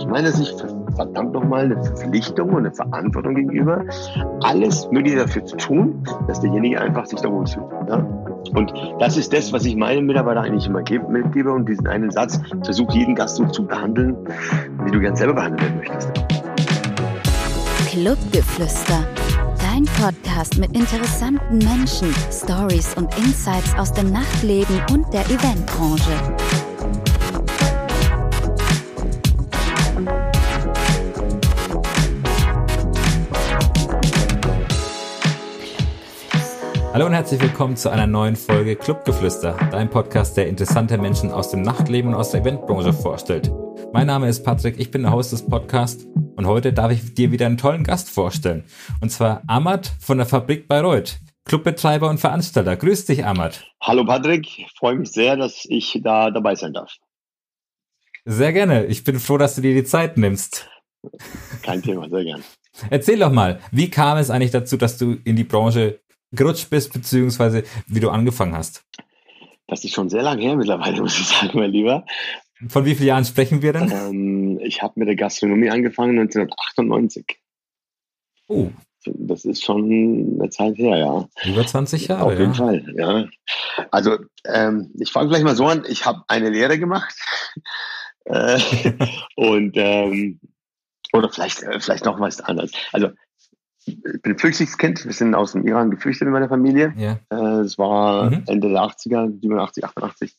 aus meiner Sicht verdammt nochmal eine Verpflichtung und eine Verantwortung gegenüber, alles Mögliche dafür zu tun, dass derjenige einfach sich da wohlfühlt. Ja? Und das ist das, was ich meinen Mitarbeitern eigentlich immer mitgebe und diesen einen Satz, versuch jeden Gast so zu behandeln, wie du gern selber behandelt werden möchtest. Clubgeflüster. Dein Podcast mit interessanten Menschen, Stories und Insights aus dem Nachtleben und der Eventbranche. Hallo und herzlich willkommen zu einer neuen Folge Clubgeflüster, dein Podcast, der interessante Menschen aus dem Nachtleben und aus der Eventbranche vorstellt. Mein Name ist Patrick, ich bin der Host des Podcasts und heute darf ich dir wieder einen tollen Gast vorstellen. Und zwar Ahmad von der Fabrik Bayreuth, Clubbetreiber und Veranstalter. Grüß dich, Ahmad. Hallo Patrick, freue mich sehr, dass ich da dabei sein darf. Sehr gerne. Ich bin froh, dass du dir die Zeit nimmst. Kein Thema, sehr gerne. Erzähl doch mal, wie kam es eigentlich dazu, dass du in die Branche gerutscht bist, beziehungsweise wie du angefangen hast? Das ist schon sehr lange her mittlerweile, muss ich sagen, mein Lieber. Von wie vielen Jahren sprechen wir denn? Ähm, ich habe mit der Gastronomie angefangen 1998. Oh. Das ist schon eine Zeit her, ja. Über 20 Jahre. Auf jeden ja. Fall, ja. Also ähm, ich fange gleich mal so an. Ich habe eine Lehre gemacht. äh, und ähm, oder vielleicht, äh, vielleicht noch was anderes. Also ich bin Flüchtlingskind. Wir sind aus dem Iran geflüchtet in meiner Familie. Ja. Äh, es war Mhm. Ende der 80er, 87, 88.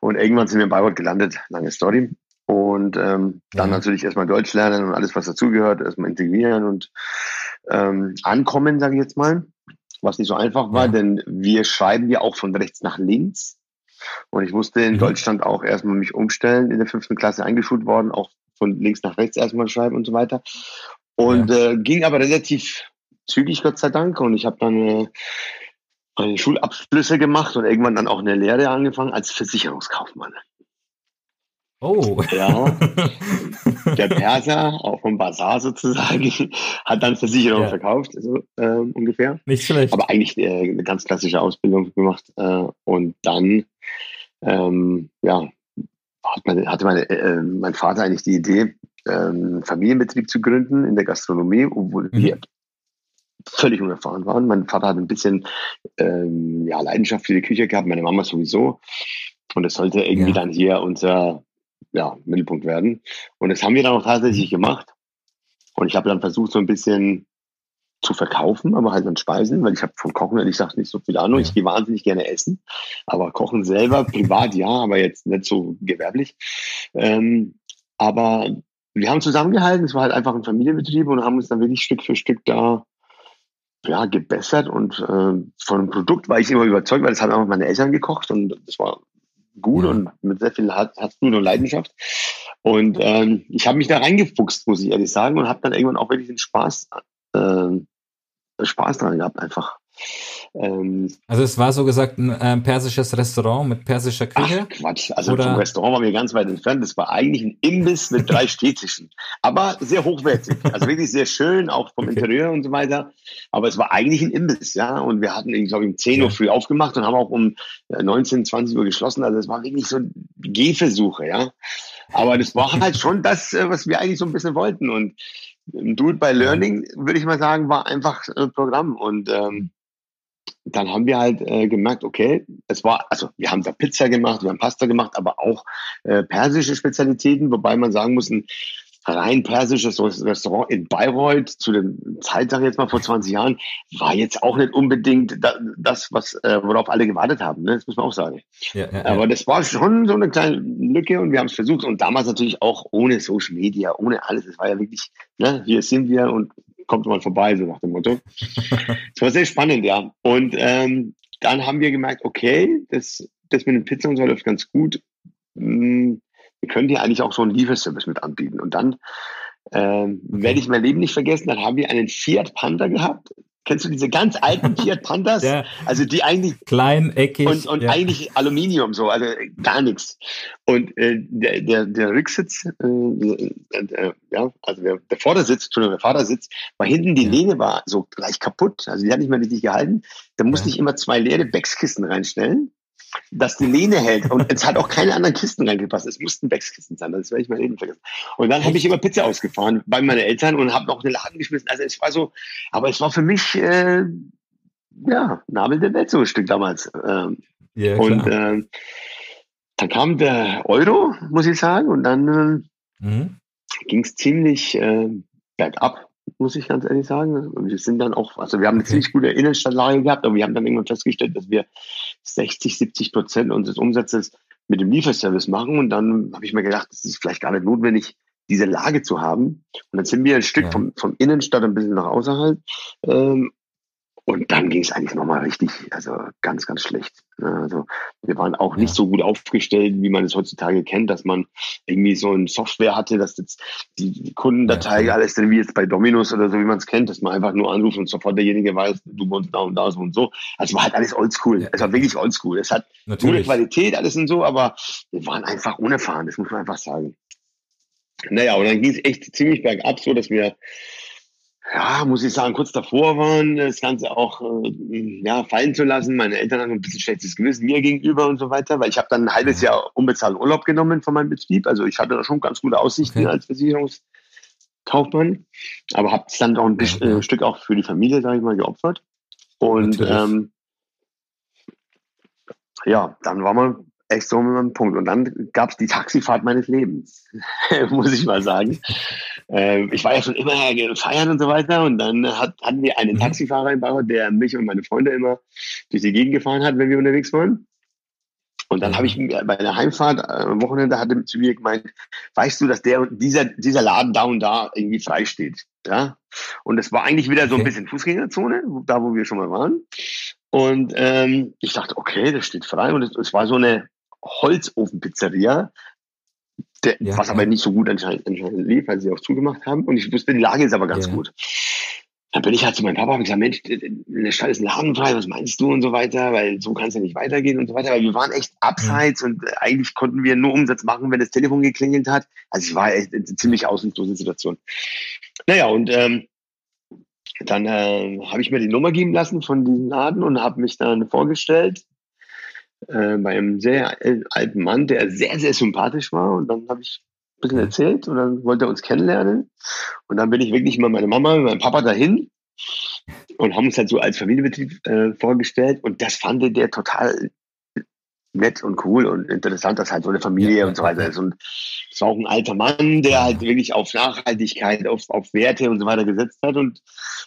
Und irgendwann sind wir in Bayreuth gelandet. Lange Story. Und ähm, dann Ja. natürlich erstmal Deutsch lernen und alles, was dazugehört, erstmal integrieren und ähm, ankommen, sage ich jetzt mal. Was nicht so einfach war, Ja. denn wir schreiben ja auch von rechts nach links. Und ich musste in Mhm. Deutschland auch erstmal mich umstellen, in der fünften Klasse eingeschult worden, auch von links nach rechts erstmal schreiben und so weiter. Und äh, ging aber relativ zügig, Gott sei Dank. Und ich habe dann äh, meine Schulabschlüsse gemacht und irgendwann dann auch eine Lehre angefangen als Versicherungskaufmann. Oh. Ja. Der Perser, auch vom Bazar sozusagen, hat dann Versicherungen Ja. verkauft, so ähm, ungefähr. Nicht schlecht. Aber eigentlich äh, eine ganz klassische Ausbildung gemacht. Äh, und dann, ähm, ja, hat meine, hatte meine, äh, mein Vater eigentlich die Idee, ähm, Familienbetrieb zu gründen in der Gastronomie, obwohl Mhm. wir völlig unerfahren waren. Mein Vater hat ein bisschen ähm, ja, Leidenschaft für die Küche gehabt, meine Mama sowieso. Und es sollte irgendwie Ja. dann hier unser ja, Mittelpunkt werden. Und das haben wir dann auch tatsächlich gemacht. Und ich habe dann versucht, so ein bisschen zu verkaufen, aber halt an Speisen, weil ich habe vom Kochen ehrlich gesagt nicht so viel Ahnung. Ja. Ich gehe wahnsinnig gerne essen, aber Kochen selber privat ja, aber jetzt nicht so gewerblich. Ähm, aber wir haben zusammengehalten, es war halt einfach ein Familienbetrieb und haben uns dann wirklich Stück für Stück da ja, gebessert und äh, von dem Produkt war ich immer überzeugt, weil das haben einfach meine Eltern gekocht und das war gut Ja. und mit sehr viel Herz- Herzblut und Leidenschaft. Und ähm, ich habe mich da reingefuchst, muss ich ehrlich sagen, und habe dann irgendwann auch wirklich den Spaß, ähm, Spaß dran gehabt, einfach. Ähm, Also es war so gesagt ein äh, persisches Restaurant mit persischer Küche. ach, Quatsch, also Oder- vom Restaurant waren wir ganz weit entfernt. Das war eigentlich ein Imbiss mit drei Stehtischen, aber sehr hochwertig, also wirklich sehr schön, auch vom Okay. Interieur und so weiter. Aber es war eigentlich ein Imbiss, ja. Und wir hatten, glaube ich, um 10 Uhr früh aufgemacht und haben auch um äh, 19, 20 Uhr geschlossen. Also es war wirklich so Gehversuche, ja. Aber das war halt schon das, äh, was wir eigentlich so ein bisschen wollten. Und Do It by Learning, würde ich mal sagen, war einfach äh, Programm. Und ähm, dann haben wir halt äh, gemerkt, okay, es war, also wir haben da Pizza gemacht, wir haben Pasta gemacht, aber auch äh, persische Spezialitäten, wobei man sagen muss, ein rein persisches Restaurant in Bayreuth zu dem Zeit, sag ich jetzt mal vor 20 Jahren, war jetzt auch nicht unbedingt da, das, was äh, worauf alle gewartet haben. Ne? Das muss man auch sagen. Ja, ja. Aber das war schon so eine kleine Lücke und wir haben es versucht und damals natürlich auch ohne Social Media, ohne alles. Es war ja wirklich, ne, hier sind wir und kommt mal vorbei, so nach dem Motto. Es war sehr spannend, ja. Und ähm, dann haben wir gemerkt, okay, das, das mit den Pizza und so läuft ganz gut. Hm, wir können hier eigentlich auch so einen Lieferservice mit anbieten. Und dann ähm, werde ich mein Leben nicht vergessen, dann haben wir einen Fiat Panda gehabt. Kennst du diese ganz alten Fiat Pandas? Ja. Also die eigentlich Klein, eckig. und, und ja. eigentlich Aluminium so, also gar nichts. Und äh, der, der, der Rücksitz, äh, äh, äh, ja, also der, der Vordersitz, Entschuldigung, der Vordersitz, war hinten, die Ja. Lehne war so gleich kaputt, also die hat nicht mehr richtig gehalten. Da musste ich immer zwei leere Beckskisten reinstellen. Dass die Lehne hält. Und es hat auch keine anderen Kisten reingepasst. Es mussten Beckskisten sein, das werde ich mein Leben vergessen. Und dann habe ich immer Pizza ausgefahren bei meinen Eltern und habe noch den Laden geschmissen. Also es war so, aber es war für mich, äh, ja, Nabel der Welt so ein Stück damals. Ähm, ja, und äh, dann kam der Euro, muss ich sagen, und dann äh, mhm. ging es ziemlich äh, bergab muss ich ganz ehrlich sagen. Wir sind dann auch, also wir haben eine okay. ziemlich gute Innenstadtlage gehabt, aber wir haben dann irgendwann festgestellt, dass wir 60, 70 Prozent unseres Umsatzes mit dem Lieferservice machen. Und dann habe ich mir gedacht, es ist vielleicht gar nicht notwendig, diese Lage zu haben. Und dann sind wir ein Stück ja. vom, vom Innenstadt ein bisschen nach außerhalb ähm, und dann ging es eigentlich nochmal richtig, also ganz, ganz schlecht. Also wir waren auch nicht so gut aufgestellt, wie man es heutzutage kennt, dass man irgendwie so eine Software hatte, dass jetzt die Kundendatei ja. alles wie jetzt bei Dominos oder so, wie man es kennt, dass man einfach nur anruft und sofort derjenige weiß, du wohnst da und da so und so. Also war halt alles oldschool. Ja. Es war wirklich oldschool. Es hat Natürlich. gute Qualität, alles und so, aber wir waren einfach unerfahren, das muss man einfach sagen. Naja, und dann ging es echt ziemlich bergab, so dass wir ja, muss ich sagen, kurz davor waren, das Ganze auch äh, ja, fallen zu lassen. Meine Eltern hatten ein bisschen schlechtes Gewissen mir gegenüber und so weiter, weil ich habe dann ein halbes Jahr unbezahlten Urlaub genommen von meinem Betrieb. Also ich hatte da schon ganz gute Aussichten okay. als Versicherungskaufmann, aber habe es dann auch ein bisschen, äh, Stück auch für die Familie, sage ich mal, geopfert. Und ähm, ja, dann war man echt so ein Punkt. Und dann gab es die Taxifahrt meines Lebens, muss ich mal sagen. äh, ich war ja schon immer feiern und so weiter. Und dann hat, hatten wir einen mhm. Taxifahrer im Bauer, der mich und meine Freunde immer durch die Gegend gefahren hat, wenn wir unterwegs waren. Und dann habe ich bei der Heimfahrt äh, am Wochenende hatte zu mir gemeint, weißt du, dass der dieser dieser Laden da und da irgendwie frei steht, ja? Und es war eigentlich wieder so ein bisschen Fußgängerzone, da wo wir schon mal waren. Und ähm, ich dachte, okay, das steht frei. Und es war so eine Holzofenpizzeria, der, ja, was aber nicht so gut anscheinend, anscheinend lief, weil sie auch zugemacht haben. Und ich wusste, die Lage ist aber ganz gut. Dann bin ich halt zu meinem Papa und gesagt, Mensch, in der Stadt ist ein Laden frei, was meinst du und so weiter, weil so kann es ja nicht weitergehen und so weiter. Weil wir waren echt abseits und eigentlich konnten wir nur Umsatz machen, wenn das Telefon geklingelt hat. Also ich war echt eine ziemlich aussichtslose Situation. Naja, und ähm, dann äh, habe ich mir die Nummer geben lassen von diesem Laden und habe mich dann vorgestellt äh, bei einem sehr alten Mann, der sehr, sehr sympathisch war. Und dann habe ich ein bisschen erzählt und dann wollte er uns kennenlernen. Und dann bin ich wirklich mal meine Mama und meinem Papa dahin und haben uns halt so als Familienbetrieb äh, vorgestellt. Und das fand der total nett und cool und interessant, dass halt so eine Familie ja, und so weiter ist. Und es war auch ein alter Mann, der halt wirklich auf Nachhaltigkeit, auf, auf Werte und so weiter gesetzt hat. Und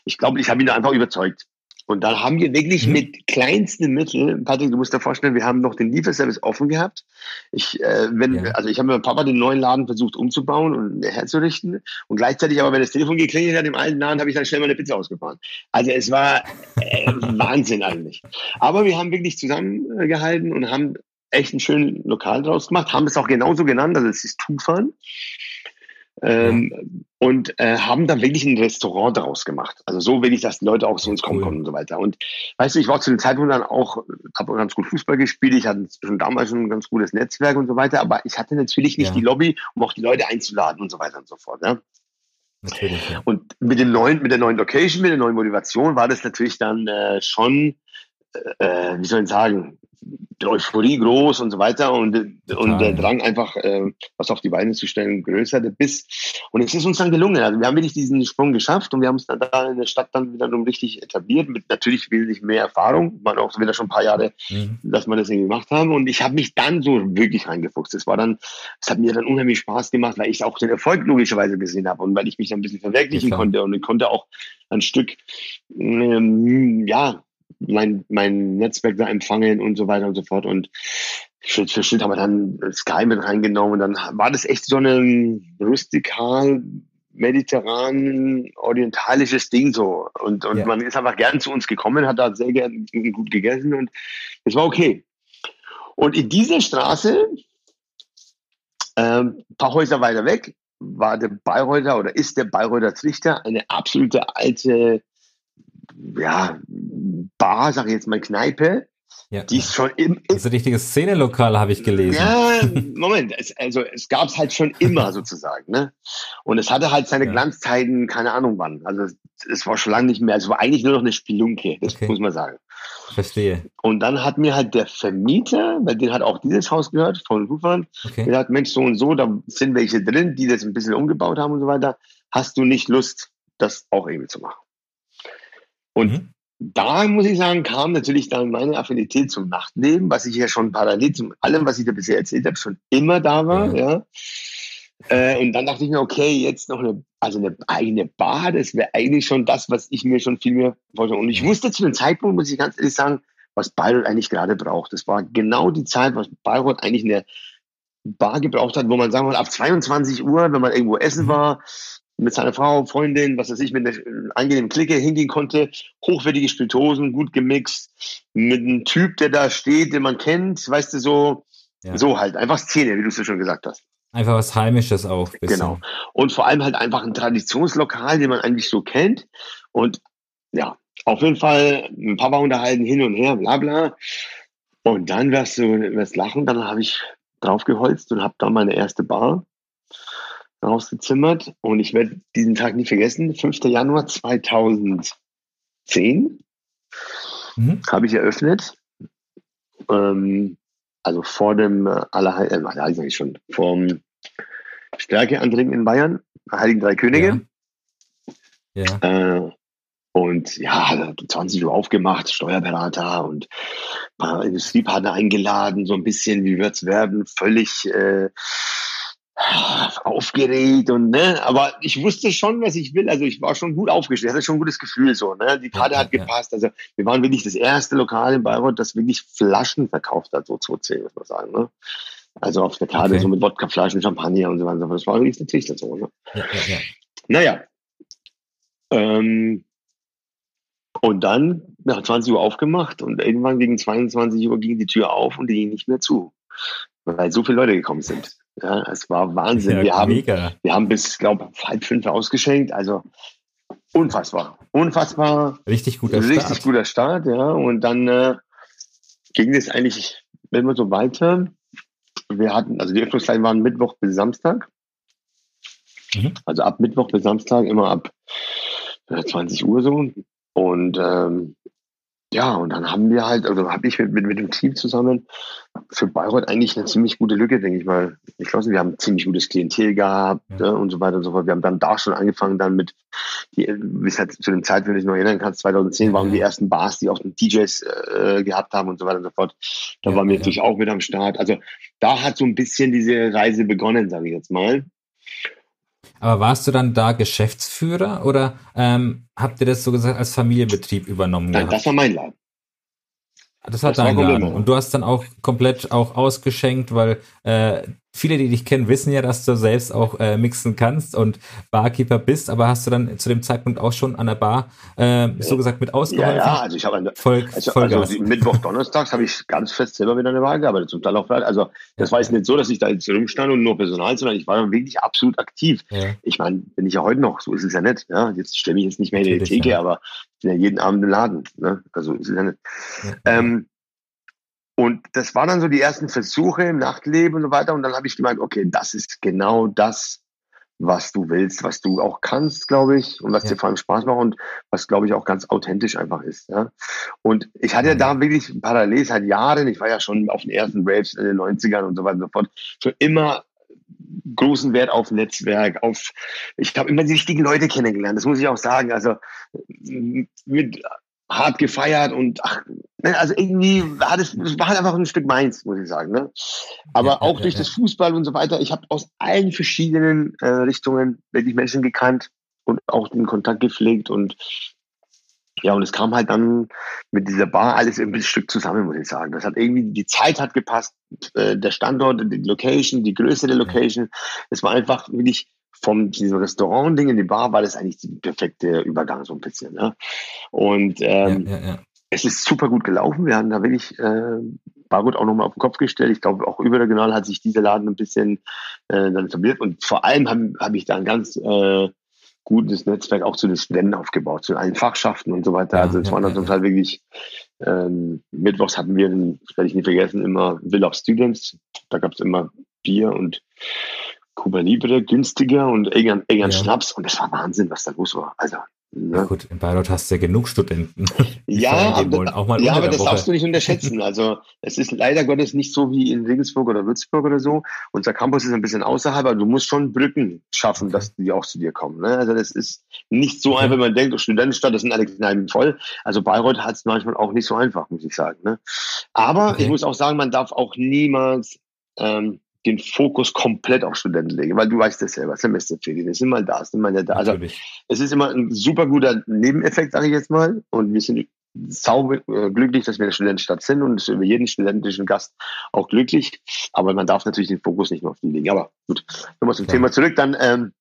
ich glaube, ich habe ihn da einfach überzeugt. Und dann haben wir wirklich mhm. mit kleinsten Mitteln, Patrick, du musst dir vorstellen, wir haben noch den Lieferservice offen gehabt. Ich, äh, wenn, ja. also ich habe mit meinem Papa den neuen Laden versucht umzubauen und herzurichten. Und gleichzeitig aber, wenn das Telefon geklingelt hat im alten Laden, habe ich dann schnell meine Pizza ausgefahren. Also es war äh, Wahnsinn eigentlich. Aber wir haben wirklich zusammengehalten und haben echt ein schönes Lokal draus gemacht, haben es auch genauso genannt, also es ist Tufan. Ähm, und äh, haben dann wirklich ein Restaurant daraus gemacht. Also so will ich, dass die Leute auch zu uns kommen cool. kommen und so weiter. Und weißt du, ich war zu dem Zeitpunkt dann auch, habe ganz gut Fußball gespielt, ich hatte schon damals schon ein ganz gutes Netzwerk und so weiter, aber ich hatte natürlich nicht ja. die Lobby, um auch die Leute einzuladen und so weiter und so fort. Ja? Natürlich, ja. Und mit dem neuen, mit der neuen Location, mit der neuen Motivation war das natürlich dann äh, schon, äh, wie soll ich sagen, Euphorie groß und so weiter und, und der Drang einfach, äh, was auf die Beine zu stellen, größer bis. Und es ist uns dann gelungen. Also wir haben wirklich diesen Sprung geschafft und wir haben uns dann da in der Stadt dann wiederum richtig etabliert, mit natürlich wesentlich mehr Erfahrung. Man auch wieder schon ein paar Jahre, mhm. dass wir das irgendwie gemacht haben. Und ich habe mich dann so wirklich reingefuchst. Es war dann, es hat mir dann unheimlich Spaß gemacht, weil ich auch den Erfolg logischerweise gesehen habe und weil ich mich dann ein bisschen verwirklichen ja, konnte und ich konnte auch ein Stück, ähm, ja, mein, mein Netzwerk da empfangen und so weiter und so fort. Und Schritt für Schritt haben wir dann Sky mit reingenommen und dann war das echt so ein rustikal, mediterran, orientalisches Ding so. Und, und ja. man ist einfach gern zu uns gekommen, hat da sehr gern gut gegessen und es war okay. Und in dieser Straße, ähm, ein paar Häuser weiter weg, war der Bayreuther oder ist der Bayreuther Trichter eine absolute alte ja, Bar, sag ich jetzt mal Kneipe, ja. die ist schon im, im Das ist ein richtiges Szenelokal, habe ich gelesen. Ja, Moment, es, also es gab es halt schon immer sozusagen, ne? Und es hatte halt seine ja. Glanzzeiten, keine Ahnung wann. Also es, es, war schon lange nicht mehr, es war eigentlich nur noch eine Spelunke, das okay. muss man sagen. Verstehe. Und dann hat mir halt der Vermieter, weil den hat auch dieses Haus gehört, von Rufern, okay. der hat, Mensch, so und so, da sind welche drin, die das ein bisschen umgebaut haben und so weiter. Hast du nicht Lust, das auch irgendwie zu machen? Und mhm. Da muss ich sagen, kam natürlich dann meine Affinität zum Nachtleben, was ich ja schon parallel zu allem, was ich da bisher erzählt habe, schon immer da war, mhm. ja. Äh, und dann dachte ich mir, okay, jetzt noch eine, also eine eigene Bar, das wäre eigentlich schon das, was ich mir schon viel mehr vorstelle. Und ich wusste zu dem Zeitpunkt, muss ich ganz ehrlich sagen, was Bayreuth eigentlich gerade braucht. Das war genau die Zeit, was Bayreuth eigentlich in der Bar gebraucht hat, wo man sagen mal, ab 22 Uhr, wenn man irgendwo essen mhm. war, mit seiner Frau, Freundin, was weiß ich, mit einer angenehmen Clique hingehen konnte, hochwertige Spiritosen, gut gemixt, mit einem Typ, der da steht, den man kennt, weißt du, so, ja. so halt, einfach Szene, wie du es schon gesagt hast. Einfach was Heimisches auch. Genau. Und vor allem halt einfach ein Traditionslokal, den man eigentlich so kennt. Und ja, auf jeden Fall ein paar Mal unterhalten, hin und her, bla bla. Und dann wirst du wirst lachen, dann habe ich draufgeholzt und habe da meine erste Bar rausgezimmert. Und ich werde diesen Tag nie vergessen, 5. Januar 2010 mhm. habe ich eröffnet. Ähm, also vor dem äh, Allerheil, äh, schon, vom Stärkeantrinken in Bayern, Heiligen Drei Könige. Ja. ja. Äh, und ja, 20 Uhr aufgemacht, Steuerberater und ein paar Industriepartner eingeladen, so ein bisschen, wie wird's werden, völlig äh, aufgeregt und ne, aber ich wusste schon, was ich will. Also ich war schon gut aufgestellt, hatte schon ein gutes Gefühl so. Ne, die Karte ja, hat gepasst. Also wir waren wirklich das erste Lokal in Bayreuth, das wirklich Flaschen verkauft hat, so 2010 muss man sagen. Ne? Also auf der Karte okay. so mit Wodkaflaschen, Champagner und so weiter. Das war wirklich natürlich so. Ne? Ja, ja. Naja. Ähm, und dann nach 20 Uhr aufgemacht und irgendwann gegen 22 Uhr ging die Tür auf und die ging nicht mehr zu, weil so viele Leute gekommen sind. Ja, es war Wahnsinn. Ja, wir, haben, wir haben bis, glaube halb fünf ausgeschenkt. Also unfassbar. Unfassbar. Richtig guter richtig Start. Richtig guter Start, ja. Und dann äh, ging es eigentlich immer so weiter. Wir hatten, also die Öffnungszeiten waren Mittwoch bis Samstag. Mhm. Also ab Mittwoch bis Samstag immer ab 20 Uhr so. Und ähm, ja, und dann haben wir halt, also habe ich mit, mit, mit dem Team zusammen für Bayreuth eigentlich eine ziemlich gute Lücke, denke ich mal, geschlossen. Wir haben ein ziemlich gutes Klientel gehabt ja. ne, und so weiter und so fort. Wir haben dann da schon angefangen, dann mit, die, es halt zu dem Zeit, wenn du dich noch erinnern kannst, 2010 waren die ersten Bars, die auch DJs äh, gehabt haben und so weiter und so fort. Da ja, waren wir ja. natürlich auch mit am Start. Also da hat so ein bisschen diese Reise begonnen, sage ich jetzt mal. Aber warst du dann da Geschäftsführer oder ähm, habt ihr das so gesagt als Familienbetrieb übernommen? Nein, gehabt? das war mein Laden. Das hat dein Laden. Und du hast dann auch komplett auch ausgeschenkt, weil äh, viele, die dich kennen, wissen ja, dass du selbst auch äh, mixen kannst und Barkeeper bist, aber hast du dann zu dem Zeitpunkt auch schon an der Bar äh, so gesagt mit ausgeholfen? Ja, ja also ich habe eine, Voll, also, also Mittwoch, Donnerstags habe ich ganz fest selber wieder eine Bar gearbeitet, zum Teil auch also das war jetzt nicht so, dass ich da jetzt rumstand und nur Personal, sondern ich war dann wirklich absolut aktiv. Ja. Ich meine, bin ich ja heute noch, so ist es ja nicht. Ja? Jetzt stelle ich jetzt nicht mehr in die Theke, aber ich bin ja jeden Abend im Laden. Ne? Also ist es ja nicht. Ähm, und das waren dann so die ersten Versuche im Nachtleben und so weiter. Und dann habe ich gemeint, okay, das ist genau das, was du willst, was du auch kannst, glaube ich, und was ja. dir vor allem Spaß macht und was, glaube ich, auch ganz authentisch einfach ist. Ja? Und ich hatte ja da wirklich parallel seit Jahren, ich war ja schon auf den ersten Raves in den 90ern und so weiter und so fort, schon immer großen Wert auf Netzwerk, auf, ich habe immer die richtigen Leute kennengelernt, das muss ich auch sagen. Also mit hart gefeiert und ach, ne, also irgendwie war das, das war einfach ein Stück meins, muss ich sagen. Ne? Aber ja, auch ja, durch ja. das Fußball und so weiter, ich habe aus allen verschiedenen äh, Richtungen wirklich Menschen gekannt und auch den Kontakt gepflegt und ja, und es kam halt dann mit dieser Bar alles ein Stück zusammen, muss ich sagen. Das hat irgendwie, die Zeit hat gepasst, äh, der Standort, die Location, die Größe der Location. Es war einfach wirklich vom diesem Restaurant-Ding in die Bar war das eigentlich der perfekte Übergang so ein bisschen. Ne? Und ähm, ja, ja, ja. es ist super gut gelaufen. Wir haben da wirklich äh, Bargut auch nochmal auf den Kopf gestellt. Ich glaube, auch überregional hat sich dieser Laden ein bisschen äh, dann etabliert. Und vor allem habe hab ich da ein ganz äh, gutes Netzwerk auch zu den Studenten aufgebaut, zu allen Fachschaften und so weiter. also es ja, waren dann zum Teil wirklich, ähm, mittwochs hatten wir, das werde ich nie vergessen, immer Will of Students. Da gab es immer Bier und Cuba Libre günstiger und irgendein, irgendein ja. Schnaps und das war Wahnsinn, was da los war. Also Ja, ja gut, in Bayreuth hast du ja genug Studenten. ja, aber, auch mal ja aber das Woche. darfst du nicht unterschätzen. Also es ist leider Gottes nicht so wie in Regensburg oder Würzburg oder so. Unser Campus ist ein bisschen außerhalb, aber du musst schon Brücken schaffen, dass die auch zu dir kommen. Ne? Also das ist nicht so einfach, wenn man denkt, oh, Studentenstadt, das sind alle Kneipen voll. Also Bayreuth hat es manchmal auch nicht so einfach, muss ich sagen. Ne? Aber okay. ich muss auch sagen, man darf auch niemals ähm, den Fokus komplett auf Studenten lege, weil du weißt das selber, Semesterferien ist immer da, ist immer nicht da. Also es ist immer ein super guter Nebeneffekt, sage ich jetzt mal. Und wir sind sau äh, glücklich, dass wir in der Studentenstadt sind und über jeden studentischen Gast auch glücklich. Aber man darf natürlich den Fokus nicht nur auf die legen. Aber gut, nochmal zum ja. Thema zurück. Dann ähm,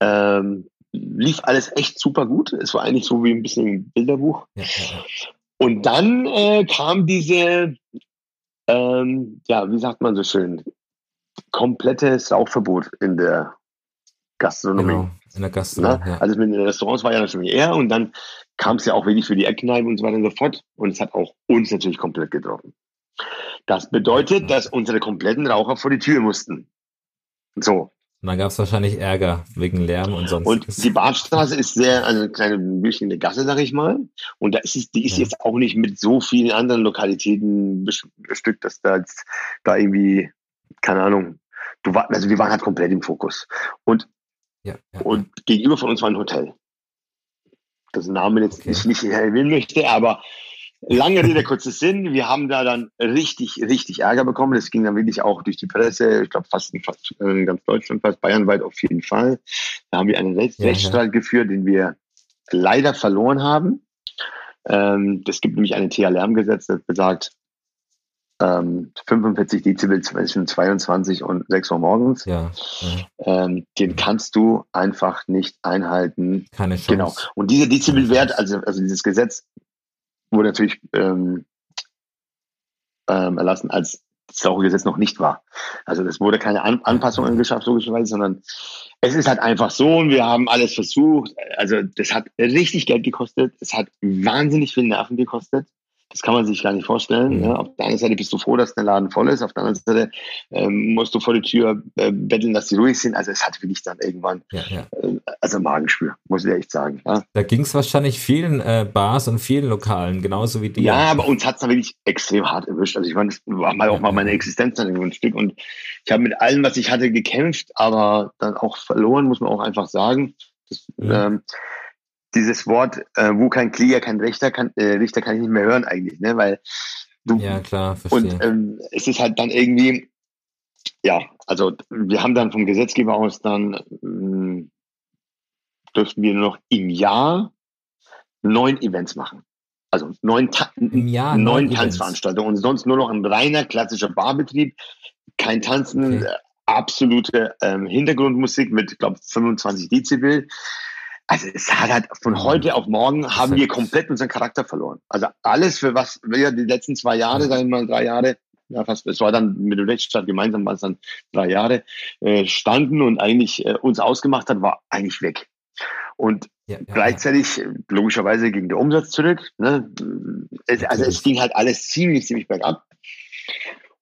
ähm, lief alles echt super gut. Es war eigentlich so wie ein bisschen ein Bilderbuch. Ja, ja, und dann äh, kam diese ähm, ja, wie sagt man so schön, komplettes Rauchverbot in der Gastronomie. Genau, in der Gastronomie. Ja. Also mit den Restaurants war ja natürlich eher und dann kam es ja auch wirklich für die Eckkneipen und so weiter und so fort und es hat auch uns natürlich komplett getroffen. Das bedeutet, dass unsere kompletten Raucher vor die Tür mussten. So. Und dann gab es wahrscheinlich Ärger wegen Lärm und sonst. Und die Badstraße ist sehr also eine kleine eine Gasse, sag ich mal. Und da ist es, die ist ja. jetzt auch nicht mit so vielen anderen Lokalitäten bestückt, dass da jetzt da irgendwie, keine Ahnung, du war, also wir waren halt komplett im Fokus. Und, ja, ja, und gegenüber von uns war ein Hotel. Das Namen jetzt okay. nicht, nicht erwähnen möchte, aber Lange Rede, kurzer Sinn. Wir haben da dann richtig, richtig Ärger bekommen. Das ging dann wirklich auch durch die Presse. Ich glaube, fast in, fast in ganz Deutschland, fast bayernweit auf jeden Fall. Da haben wir einen Rechts ja, Rechtsstreit ja. geführt, den wir leider verloren haben. Ähm, es gibt nämlich ein TH-Lärmgesetz, das besagt, ähm, 45 Dezibel zwischen 22 und 6 Uhr morgens. Ja, ja. Ähm, den kannst du einfach nicht einhalten. Keine Chance. Genau. Und dieser Dezibelwert, also, also dieses Gesetz wurde natürlich ähm, ähm, erlassen, als das Rauchergesetz noch nicht war. Also es wurde keine An Anpassung angeschafft, logischerweise, sondern es ist halt einfach so und wir haben alles versucht. Also das hat richtig Geld gekostet. Es hat wahnsinnig viel Nerven gekostet. Das kann man sich gar nicht vorstellen. Mhm. Ja. Auf der einen Seite bist du froh, dass der Laden voll ist. Auf der anderen Seite ähm, musst du vor die Tür äh, betteln, dass die ruhig sind. Also es hat wirklich dann irgendwann, ja, ja. Äh, also Magenspür, muss ich echt sagen. Ja. Da ging es wahrscheinlich vielen äh, Bars und vielen Lokalen, genauso wie dir. Ja, aber uns hat es dann wirklich extrem hart erwischt. Also ich meine, das war mal auch mal meine Existenz dann ein Stück. Und ich habe mit allem, was ich hatte, gekämpft, aber dann auch verloren, muss man auch einfach sagen. Das, ähm, dieses Wort, äh, wo kein Kläger, kein Richter kann, äh, Richter kann ich nicht mehr hören eigentlich, ne? Weil du ja klar, verstehe. und ähm, es ist halt dann irgendwie, ja, also wir haben dann vom Gesetzgeber aus dann ähm, dürften wir nur noch im Jahr neun Events machen. Also neun, Ta Jahr neun, neun Tanzveranstaltungen und sonst nur noch ein reiner klassischer Barbetrieb, kein Tanzen, okay. absolute ähm, Hintergrundmusik mit, glaube 25 Dezibel. Also es hat halt von mhm. heute auf morgen haben wir komplett unseren Charakter verloren. Also alles, für was wir die letzten zwei Jahre, sagen wir mal drei Jahre, ja fast, es war dann mit der Rechtsstaat gemeinsam, waren es dann drei Jahre, äh, standen und eigentlich äh, uns ausgemacht hat, war eigentlich weg. Und ja, ja, gleichzeitig, ja. logischerweise, ging der Umsatz zurück. Ne? Es, also es ging halt alles ziemlich, ziemlich bergab.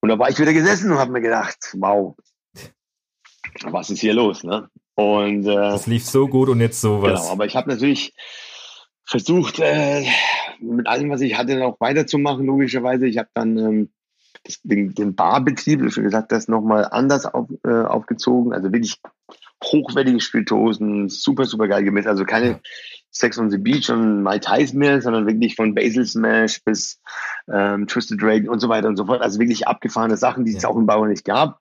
Und da war ich wieder gesessen und habe mir gedacht, wow, was ist hier los? Ne? Und äh, das lief so gut und jetzt sowas. Genau, aber ich habe natürlich versucht, äh, mit allem, was ich hatte, noch weiterzumachen, logischerweise. Ich habe dann ähm, das, den, den Barbetrieb, wie schon gesagt, das nochmal anders auf, äh, aufgezogen. Also wirklich hochwertige Spiritosen, super, super geil gemischt. Also keine ja. Sex on the Beach und My Ties mehr, sondern wirklich von Basil Smash bis ähm, Twisted Dragon und so weiter und so fort. Also wirklich abgefahrene Sachen, die ja. es auch im Bauer nicht gab.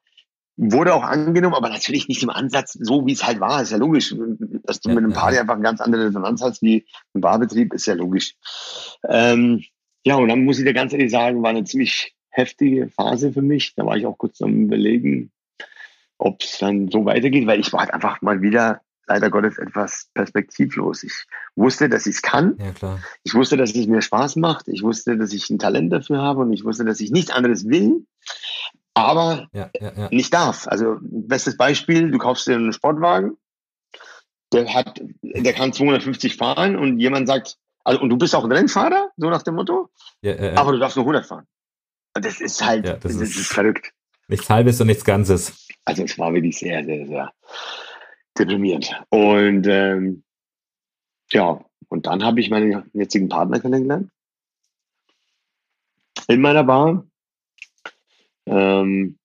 Wurde auch angenommen, aber natürlich nicht im Ansatz so, wie es halt war. Ist ja logisch. Dass du ja, mit einem Party einfach eine ganz andere Resonanz hast wie ein Barbetrieb, ist ja logisch. Ähm, ja, und dann muss ich dir ganz ehrlich sagen, war eine ziemlich heftige Phase für mich. Da war ich auch kurz am Überlegen, ob es dann so weitergeht, weil ich war halt einfach mal wieder leider Gottes etwas perspektivlos. Ich wusste, dass ich es kann. Ja, klar. Ich wusste, dass es mir Spaß macht. Ich wusste, dass ich ein Talent dafür habe und ich wusste, dass ich nichts anderes will, aber ja, ja, ja. nicht darf. Also bestes Beispiel, du kaufst dir einen Sportwagen, der hat, der kann 250 fahren und jemand sagt, also und du bist auch ein Rennfahrer, so nach dem Motto, aber du darfst nur 100 fahren. Das ist halt, das, das ist, ist verrückt. Nichts Halbes und nichts Ganzes. Also es war wirklich sehr, sehr, sehr deprimierend. Und ähm, ja, und dann habe ich meinen jetzigen Partner kennengelernt. In meiner Bar. Ähm,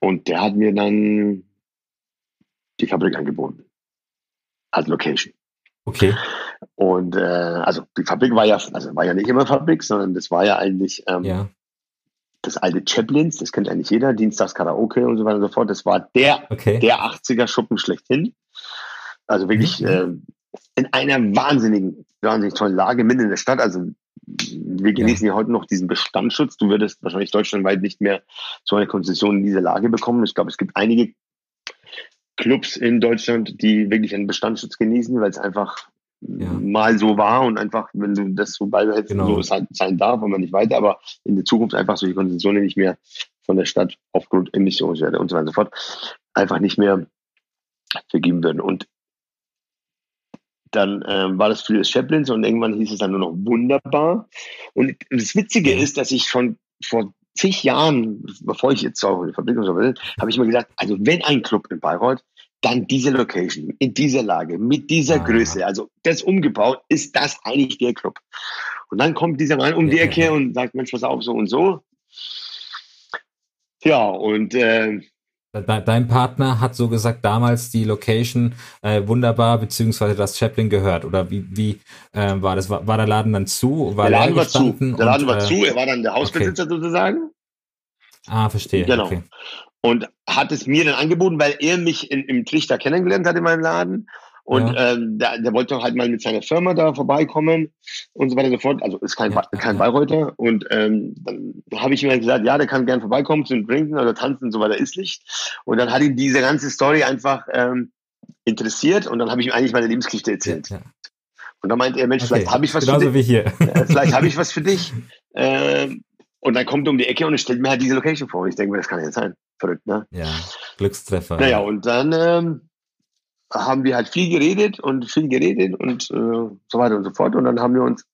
und der hat mir dann die Fabrik angeboten. Als Location. Okay. Und äh, also die Fabrik war ja, also war ja nicht immer Fabrik, sondern das war ja eigentlich ähm, Ja. das alte Chaplins, das kennt eigentlich jeder, Dienstags Karaoke und so weiter und so fort. Das war der, Okay. der 80er Schuppen schlechthin. Also wirklich Mhm. äh, in einer wahnsinnigen, wahnsinnig tollen Lage mitten in der Stadt. Also wir genießen ja. heute noch diesen Bestandsschutz. Du würdest wahrscheinlich deutschlandweit nicht mehr so eine Konzession in dieser Lage bekommen. Ich glaube, es gibt einige Clubs in Deutschland, die wirklich einen Bestandsschutz genießen, weil es einfach Ja. mal so war und einfach, wenn du das so beibehältst, Genau. so halt sein darf, und man nicht weiter, aber in der Zukunft einfach solche Konzessionen nicht mehr von der Stadt aufgrund Emissionswerte und so weiter und so fort einfach nicht mehr vergeben würden. Und dann ähm, war das für das Chaplins und irgendwann hieß es dann nur noch wunderbar. Und das Witzige ist, dass ich schon vor zig Jahren, bevor ich jetzt auch in die Fabrik und so will, habe ich mir gesagt, also wenn ein Club in Bayreuth, dann diese Location, in dieser Lage, mit dieser Ah. Größe, also das umgebaut, ist das eigentlich der Club. Und dann kommt dieser Mann um die. Ecke und sagt, Mensch, pass auf, so und so. Ja, und äh, dein Partner hat so gesagt damals die Location äh, wunderbar beziehungsweise das Chaplin gehört oder wie wie äh, war das war, war der Laden dann zu war der Laden war zu. Der Laden und, war äh, zu, er war dann der Hausbesitzer sozusagen. Ah, verstehe. Genau. Okay. und hat es mir dann angeboten, weil er mich in, im Trichter kennengelernt hat in meinem Laden. Und ähm, der, der wollte halt mal mit seiner Firma da vorbeikommen und so weiter und so fort. Also ist kein, Ja, kein ja. Bayreuther. Und ähm, dann habe ich ihm halt gesagt, ja, der kann gern vorbeikommen zum Trinken oder tanzen und so weiter, ist Licht. Und dann hat ihn diese ganze Story einfach ähm, interessiert und dann habe ich ihm eigentlich meine Lebensgeschichte erzählt. Ja. Und dann meint er, Mensch, Okay. vielleicht habe ich was für Genauso dich. wie hier. Vielleicht habe ich was für dich. Ähm, und dann kommt er um die Ecke und stellt mir halt diese Location vor. Und ich denke mir, das kann ja nicht sein. Verrückt, ne? ja, Glückstreffer. Naja, und dann ähm, haben wir halt viel geredet und viel geredet und äh, so weiter und so fort. Und dann haben wir uns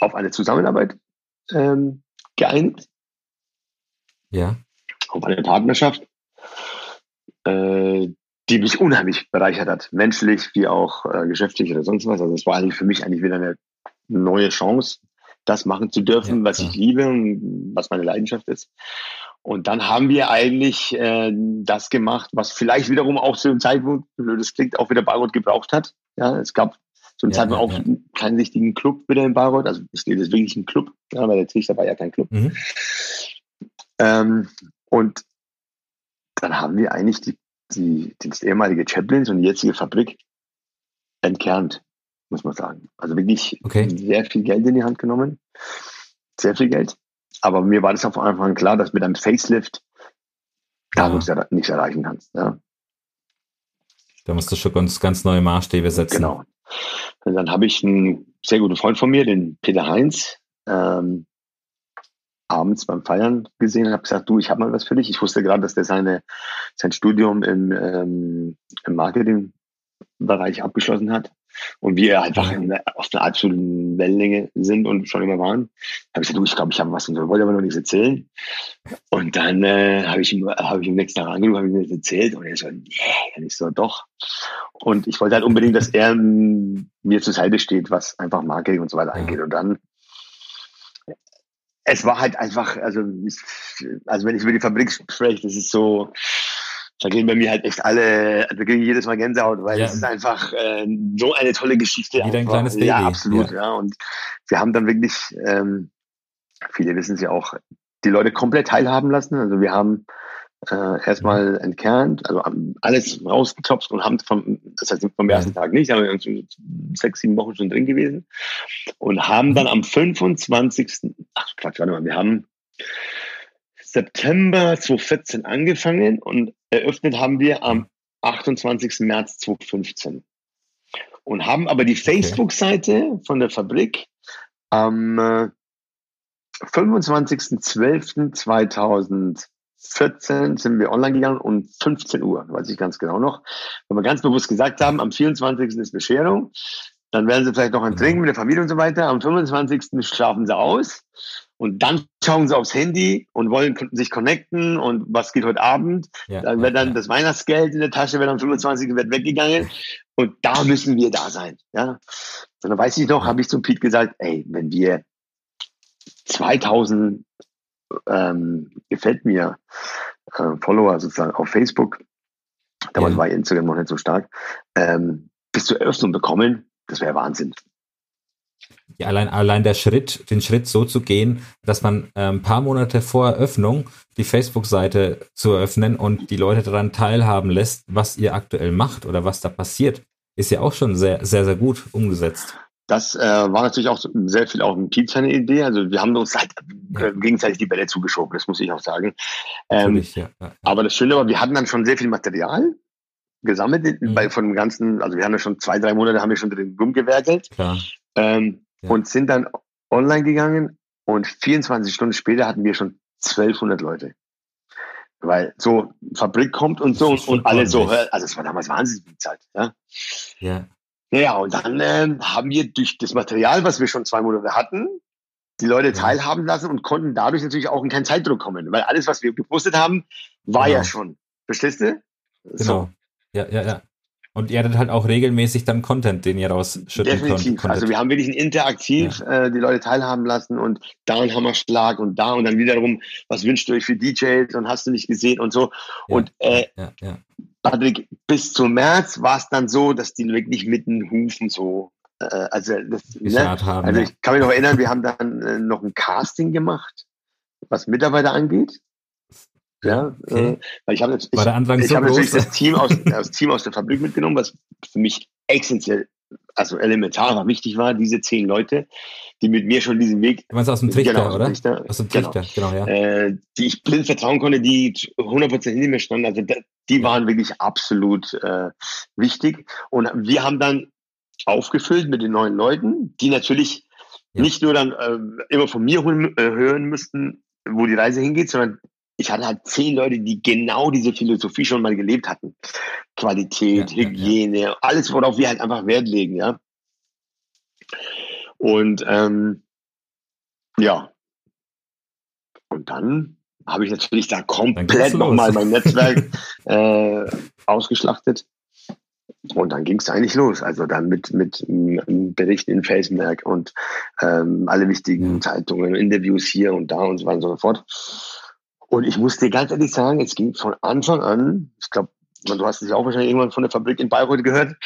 auf eine Zusammenarbeit ähm, geeinigt, Ja. auf eine Partnerschaft, äh, die mich unheimlich bereichert hat, menschlich wie auch äh, geschäftlich oder sonst was. Also es war eigentlich für mich eigentlich wieder eine neue Chance, das machen zu dürfen, Ja, was ich liebe und was meine Leidenschaft ist. Und dann haben wir eigentlich äh, das gemacht, was vielleicht wiederum auch zu dem Zeitpunkt, das klingt, auch wieder Bayreuth gebraucht hat. Ja, es gab zu dem Ja, Zeitpunkt ja, auch ja. keinen richtigen Club wieder in Bayreuth. Also es ist wirklich ein Club, ja, weil der Trichter war ja kein Club. Mhm. Ähm, und dann haben wir eigentlich die, die, die das ehemalige Chaplins und die jetzige Fabrik entkernt, muss man sagen. Also wirklich Okay. sehr viel Geld in die Hand genommen. Sehr viel Geld. Aber mir war das auf Anfang klar, dass mit einem Facelift da Ja. du es ja nichts erreichen kannst. Ja, Da musst du schon ganz, ganz neue Maßstäbe setzen. genau. Und dann habe ich einen sehr guten Freund von mir, den Peter Heinz, ähm, abends beim Feiern gesehen und habe gesagt, du, ich habe mal was für dich. Ich wusste gerade, dass der seine, sein Studium im, ähm, im Marketingbereich abgeschlossen hat und wir einfach in auf einer absoluten Wellenlänge sind und schon immer waren. habe ich gesagt, du, ich glaube, ich habe was und so, wollte aber noch nichts erzählen. Und dann äh, habe ich ihm habe ich ihm nächsten Tag angerufen, habe ihm das erzählt und er so, nee, und ich so, doch. Und ich wollte halt unbedingt, dass er ähm, mir zur Seite steht, was einfach Marketing und so weiter angeht. Und dann es war halt einfach, also, also wenn ich über die Fabrik spreche, das ist so, da gehen bei mir halt echt alle, da ich jedes Mal Gänsehaut, weil Ja. es ist einfach äh, so eine tolle Geschichte. Wieder ein kleines Baby, Ja, absolut, ja. ja. Und wir haben dann wirklich, ähm, viele wissen es ja auch, die Leute komplett teilhaben lassen. Also wir haben äh, erstmal entkernt, also haben alles rausgetopft und haben vom, das heißt vom Ja. ersten Tag nicht, aber wir haben schon sechs, sieben Wochen schon drin gewesen und haben dann am 25. Ach Quatsch, warte mal, wir haben September 2014 angefangen und eröffnet haben wir am 28. März 2015 und haben aber die Facebook-Seite von der Fabrik am äh, 25.12.2014 sind wir online gegangen um 15 Uhr, weiß ich ganz genau noch. Wenn wir ganz bewusst gesagt haben, am 24. ist Bescherung, dann werden sie vielleicht noch ein Mhm. Trinken mit der Familie und so weiter. Am 25. schlafen sie aus und dann schauen sie aufs Handy und wollen sich connecten und was geht heute Abend. Ja, Dann wird dann ja. das Weihnachtsgeld in der Tasche, wird am 25. wird weggegangen. Und da müssen wir da sein. Ja. Und dann weiß ich noch, habe ich zum Pete gesagt, ey, wenn wir 2000 ähm, gefällt mir äh, Follower sozusagen auf Facebook, damals ja. war Instagram noch nicht so stark, ähm, bis zur Eröffnung bekommen, das wäre Wahnsinn. Ja, allein, allein der Schritt, den Schritt so zu gehen, dass man äh, ein paar Monate vor Eröffnung die Facebook-Seite zu eröffnen und die Leute daran teilhaben lässt, was ihr aktuell macht oder was da passiert, ist ja auch schon sehr, sehr, sehr gut umgesetzt. Das äh, war natürlich auch sehr viel auch ein Team seine Idee. Also wir haben uns halt äh, gegenseitig die Bälle zugeschoben, das muss ich auch sagen. Ähm, ja. Ja, Aber das Schöne war, wir hatten dann schon sehr viel Material gesammelt mhm. bei, von dem ganzen, also wir haben ja schon zwei, drei Monate haben wir schon drin rumgewerkelt. Ähm, ja. und sind dann online gegangen und 24 Stunden später hatten wir schon 1200 Leute. Weil so Fabrik kommt und so und, alle so, also es war damals wahnsinnig viel Zeit. Ja. ja. Naja, und dann äh, haben wir durch das Material, was wir schon zwei Monate hatten, die Leute teilhaben lassen und konnten dadurch natürlich auch in keinen Zeitdruck kommen, weil alles, was wir gepostet haben, war genau. ja schon. Verstehst du? Genau. So. Ja, ja, ja. Und ihr hattet halt auch regelmäßig dann Content, den ihr rausschütten Definitiv. Konntet. Also wir haben wirklich interaktiv ja. äh, die Leute teilhaben lassen und da ein Hammerschlag und da und dann wiederum, was wünscht ihr euch für DJs und hast du nicht gesehen und so. Ja, und äh, ja, ja, Patrick, bis zum März war es dann so, dass die wirklich mit den Hufen so äh, also, das, ne? haben, also ich kann mich noch erinnern, wir haben dann äh, noch ein Casting gemacht, was Mitarbeiter angeht. Ja, okay. äh, ich habe ich, ich so hab natürlich das Team, aus, das Team aus der Fabrik mitgenommen, was für mich essentiell, also elementar war, wichtig war, diese zehn Leute, die mit mir schon diesen Weg. Du meinst aus dem Trichter, genau, oder? Trichter, aus dem Trichter, genau, genau ja. Äh, die ich blind vertrauen konnte, die 100% hinter mir standen, also die waren wirklich absolut äh, wichtig. Und wir haben dann aufgefüllt mit den neuen Leuten, die natürlich ja. nicht nur dann äh, immer von mir hören, äh, hören müssten, wo die Reise hingeht, sondern ich hatte halt zehn Leute, die genau diese Philosophie schon mal gelebt hatten. Qualität, ja, Hygiene, ja, ja. alles, worauf wir halt einfach Wert legen, ja. Und ähm, ja. Und dann habe ich natürlich da komplett nochmal mein Netzwerk äh, ausgeschlachtet. Und dann ging es eigentlich los. Also dann mit, mit Berichten in Facemerk und ähm, alle wichtigen Zeitungen, Interviews hier und da und so weiter und so fort. Und ich muss dir ganz ehrlich sagen, es ging von Anfang an, ich glaube, du hast es ja auch wahrscheinlich irgendwann von der Fabrik in Bayreuth gehört,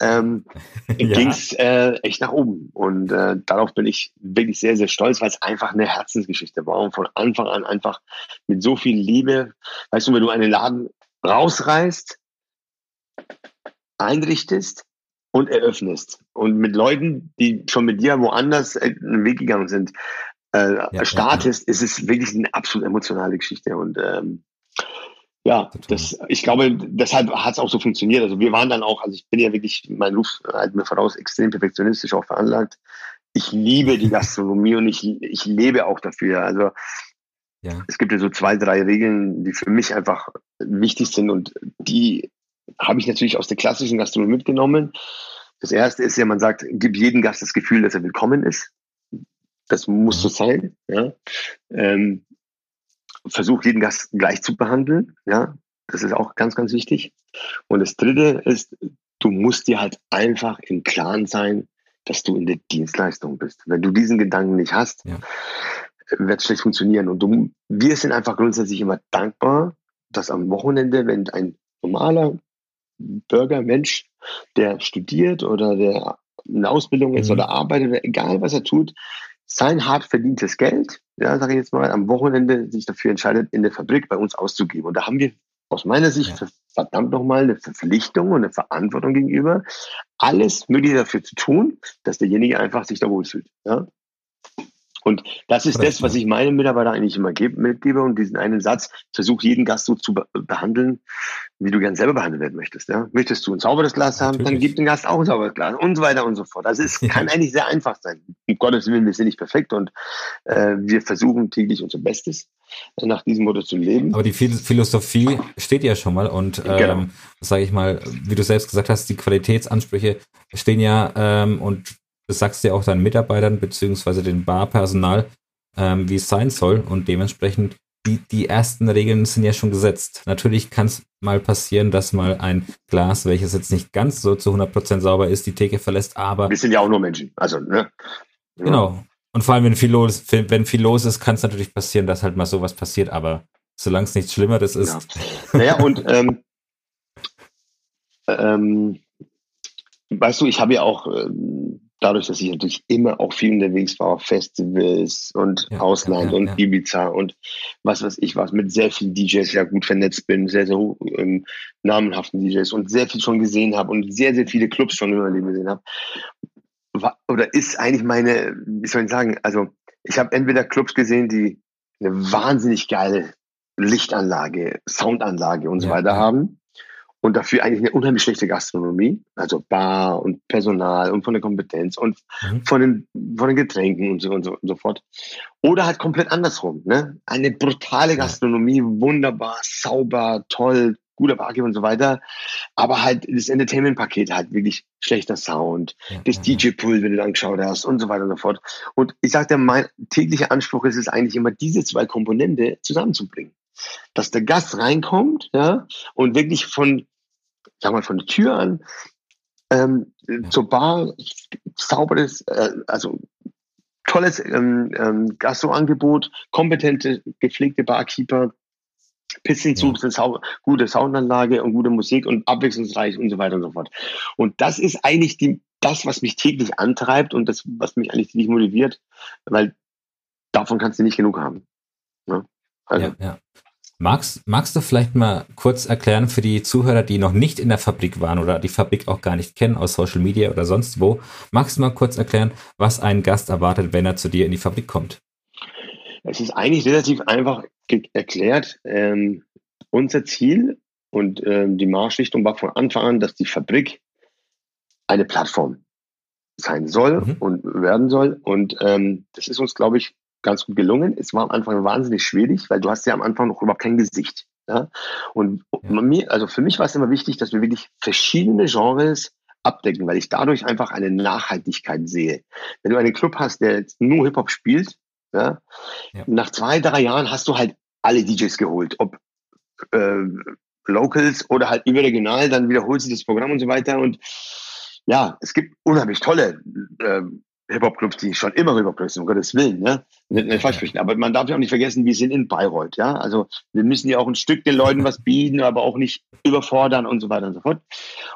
ähm, ja. ging es äh, echt nach oben. Und äh, darauf bin ich wirklich sehr, sehr stolz, weil es einfach eine Herzensgeschichte war und von Anfang an einfach mit so viel Liebe, weißt du, wenn du einen Laden rausreißt, einrichtest und eröffnest und mit Leuten, die schon mit dir woanders äh, einen Weg gegangen sind, äh, ja, startest, ja, ist es wirklich eine absolut emotionale Geschichte. Und ähm, ja, das, ich glaube, deshalb hat es auch so funktioniert. Also wir waren dann auch, also ich bin ja wirklich, mein Ruf halt mir voraus, extrem perfektionistisch auch veranlagt. Ich liebe die Gastronomie und ich, ich lebe auch dafür. Also ja. es gibt ja so zwei, drei Regeln, die für mich einfach wichtig sind und die habe ich natürlich aus der klassischen Gastronomie mitgenommen. Das erste ist ja, man sagt, gib jedem Gast das Gefühl, dass er willkommen ist. Das muss so sein. Ja. Ähm, versuch jeden Gast gleich zu behandeln. Ja, das ist auch ganz, ganz wichtig. Und das Dritte ist, du musst dir halt einfach im Klaren sein, dass du in der Dienstleistung bist. Wenn du diesen Gedanken nicht hast, ja. wird es schlecht funktionieren. Und du, wir sind einfach grundsätzlich immer dankbar, dass am Wochenende, wenn ein normaler Bürger, Mensch, der studiert oder der eine Ausbildung ist mhm. oder arbeitet, egal was er tut, sein hart verdientes Geld, ja, sage ich jetzt mal, am Wochenende sich dafür entscheidet, in der Fabrik bei uns auszugeben. Und da haben wir aus meiner Sicht ja. verdammt nochmal eine Verpflichtung und eine Verantwortung gegenüber, alles Mögliche dafür zu tun, dass derjenige einfach sich da wohlfühlt. Ja? Und das ist das, was ich meinen Mitarbeitern eigentlich immer mitgebe und diesen einen Satz, versuch jeden Gast so zu behandeln, wie du gern selber behandelt werden möchtest. Ja? Möchtest du ein sauberes Glas haben, Natürlich. dann gib dem Gast auch ein sauberes Glas und so weiter und so fort. Also es kann eigentlich sehr einfach sein. Um Gottes Willen, wir sind nicht perfekt und äh, wir versuchen täglich unser Bestes äh, nach diesem Motto zu leben. Aber die Philosophie steht ja schon mal und ähm, genau. sage ich mal, wie du selbst gesagt hast, die Qualitätsansprüche stehen ja ähm, und das sagst du ja auch deinen Mitarbeitern beziehungsweise dem Barpersonal, ähm, wie es sein soll und dementsprechend die, die ersten Regeln sind ja schon gesetzt. Natürlich kann es mal passieren, dass mal ein Glas, welches jetzt nicht ganz so zu 100% sauber ist, die Theke verlässt, aber... Wir sind ja auch nur Menschen, also, ne? Ja. Genau. Und vor allem, wenn viel los, wenn viel los ist, kann es natürlich passieren, dass halt mal sowas passiert, aber solange es nichts Schlimmeres ist. Ja. Naja, und ähm, ähm, weißt du, ich habe ja auch ähm, dadurch, dass ich natürlich immer auch viel unterwegs war, Festivals und ja, Ausland ja, ja, und Ibiza und was weiß ich was, mit sehr vielen DJs ja gut vernetzt bin, sehr, sehr ähm, namenhaften DJs und sehr viel schon gesehen habe und sehr, sehr viele Clubs schon in meinem Leben gesehen habe. Oder ist eigentlich meine, wie soll ich sagen, also ich habe entweder Clubs gesehen, die eine wahnsinnig geile Lichtanlage, Soundanlage und so weiter haben und dafür eigentlich eine unheimlich schlechte Gastronomie, also Bar und Personal und von der Kompetenz und mhm. von, den, von den Getränken und so, und so und so fort. Oder halt komplett andersrum, ne? Eine brutale Gastronomie, wunderbar, sauber, toll, guter Barkeeper und so weiter, aber halt das Entertainment-Paket halt wirklich schlechter Sound, ja, das DJ-Pool, wenn du dann geschaut hast und so weiter und so fort. Und ich sagte, mein täglicher Anspruch ist es eigentlich immer, diese zwei Komponente zusammenzubringen dass der Gast reinkommt, ja, und wirklich von, sag mal, von der Tür an ähm, zur Bar sauberes, äh, also tolles ähm, ähm, Gastroangebot, kompetente, gepflegte Barkeeper, zu ja. Sau gute Soundanlage und gute Musik und abwechslungsreich und so weiter und so fort. Und das ist eigentlich die, das, was mich täglich antreibt und das, was mich eigentlich täglich motiviert, weil davon kannst du nicht genug haben. Ne? Also. Ja, ja. Magst, magst du vielleicht mal kurz erklären für die Zuhörer, die noch nicht in der Fabrik waren oder die Fabrik auch gar nicht kennen aus Social Media oder sonst wo, magst du mal kurz erklären, was ein Gast erwartet, wenn er zu dir in die Fabrik kommt? Es ist eigentlich relativ einfach erklärt. Ähm, unser Ziel und ähm, die Marschrichtung war von Anfang an, dass die Fabrik eine Plattform sein soll mhm. und werden soll. Und ähm, das ist uns, glaube ich, ganz gut gelungen. Es war am Anfang wahnsinnig schwierig, weil du hast ja am Anfang noch überhaupt kein Gesicht. Ja? Und mir, also für mich war es immer wichtig, dass wir wirklich verschiedene Genres abdecken, weil ich dadurch einfach eine Nachhaltigkeit sehe. Wenn du einen Club hast, der nur Hip-Hop spielt, ja, ja, nach zwei, drei Jahren hast du halt alle DJs geholt, ob äh, Locals oder halt überregional, dann wiederholt sich das Programm und so weiter. Und ja, es gibt unheimlich tolle äh, Hip-Hop-Clubs, die schon immer Hip-Hop-Clubs sind, um Gottes Willen, ne? Nicht falsch verstehen. Aber man darf ja auch nicht vergessen, wir sind in Bayreuth, ja? Also wir müssen ja auch ein Stück den Leuten was bieten, aber auch nicht überfordern und so weiter und so fort.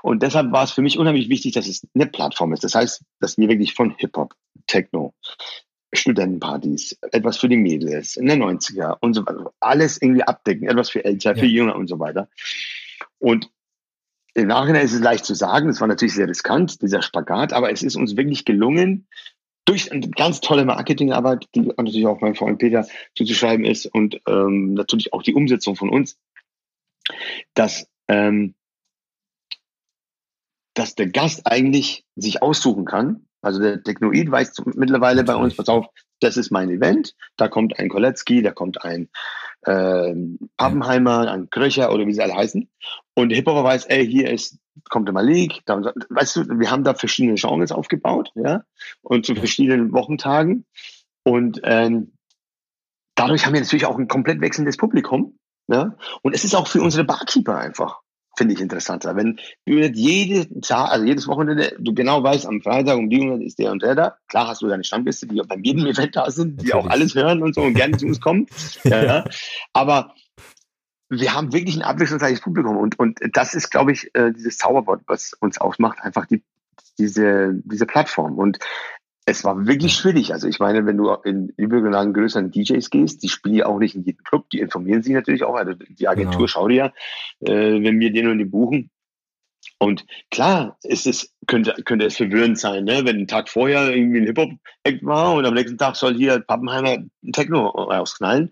Und deshalb war es für mich unheimlich wichtig, dass es eine Plattform ist. Das heißt, dass wir wirklich von Hip-Hop, Techno, Studentenpartys, etwas für die Mädels in den 90er und so weiter, alles irgendwie abdecken, etwas für Älter, für Jünger und so weiter. Und im Nachhinein ist es leicht zu sagen, es war natürlich sehr riskant, dieser Spagat, aber es ist uns wirklich gelungen, durch eine ganz tolle Marketingarbeit, die natürlich auch meinem Freund Peter zuzuschreiben ist und ähm, natürlich auch die Umsetzung von uns, dass, ähm, dass der Gast eigentlich sich aussuchen kann. Also der Technoid weiß mittlerweile bei uns, pass auf, das ist mein Event, da kommt ein Koletzki, da kommt ein äh, Pappenheimer, ein Kröcher oder wie sie alle heißen. Und der Hip-Hopper weiß, ey, hier ist, kommt der Malik, da, weißt du, wir haben da verschiedene Genres aufgebaut, ja, und zu verschiedenen Wochentagen. Und ähm, dadurch haben wir natürlich auch ein komplett wechselndes Publikum. Ja? Und es ist auch für unsere Barkeeper einfach finde ich interessanter. Wenn du nicht jede Tag, also jedes Wochenende, du genau weißt, am Freitag um die Uhrzeit ist der und der da. Klar hast du deine Stammgäste, die bei jedem Event da sind, die Natürlich. auch alles hören und so und gerne zu uns kommen. ja, aber wir haben wirklich ein abwechslungsreiches Publikum und, und das ist, glaube ich, äh, dieses Zauberwort, was uns ausmacht, einfach die, diese, diese Plattform. Und es war wirklich schwierig. Also ich meine, wenn du in übergeordneten größeren DJs gehst, die spielen ja auch nicht in jedem Club, die informieren sich natürlich auch. Also die Agentur genau. schaut ja, äh, wenn wir den und die buchen. Und klar, ist es, könnte, könnte es verwirrend sein, ne? wenn ein Tag vorher irgendwie ein Hip-Hop-Act war und am nächsten Tag soll hier Pappenheimer ein Techno rausknallen.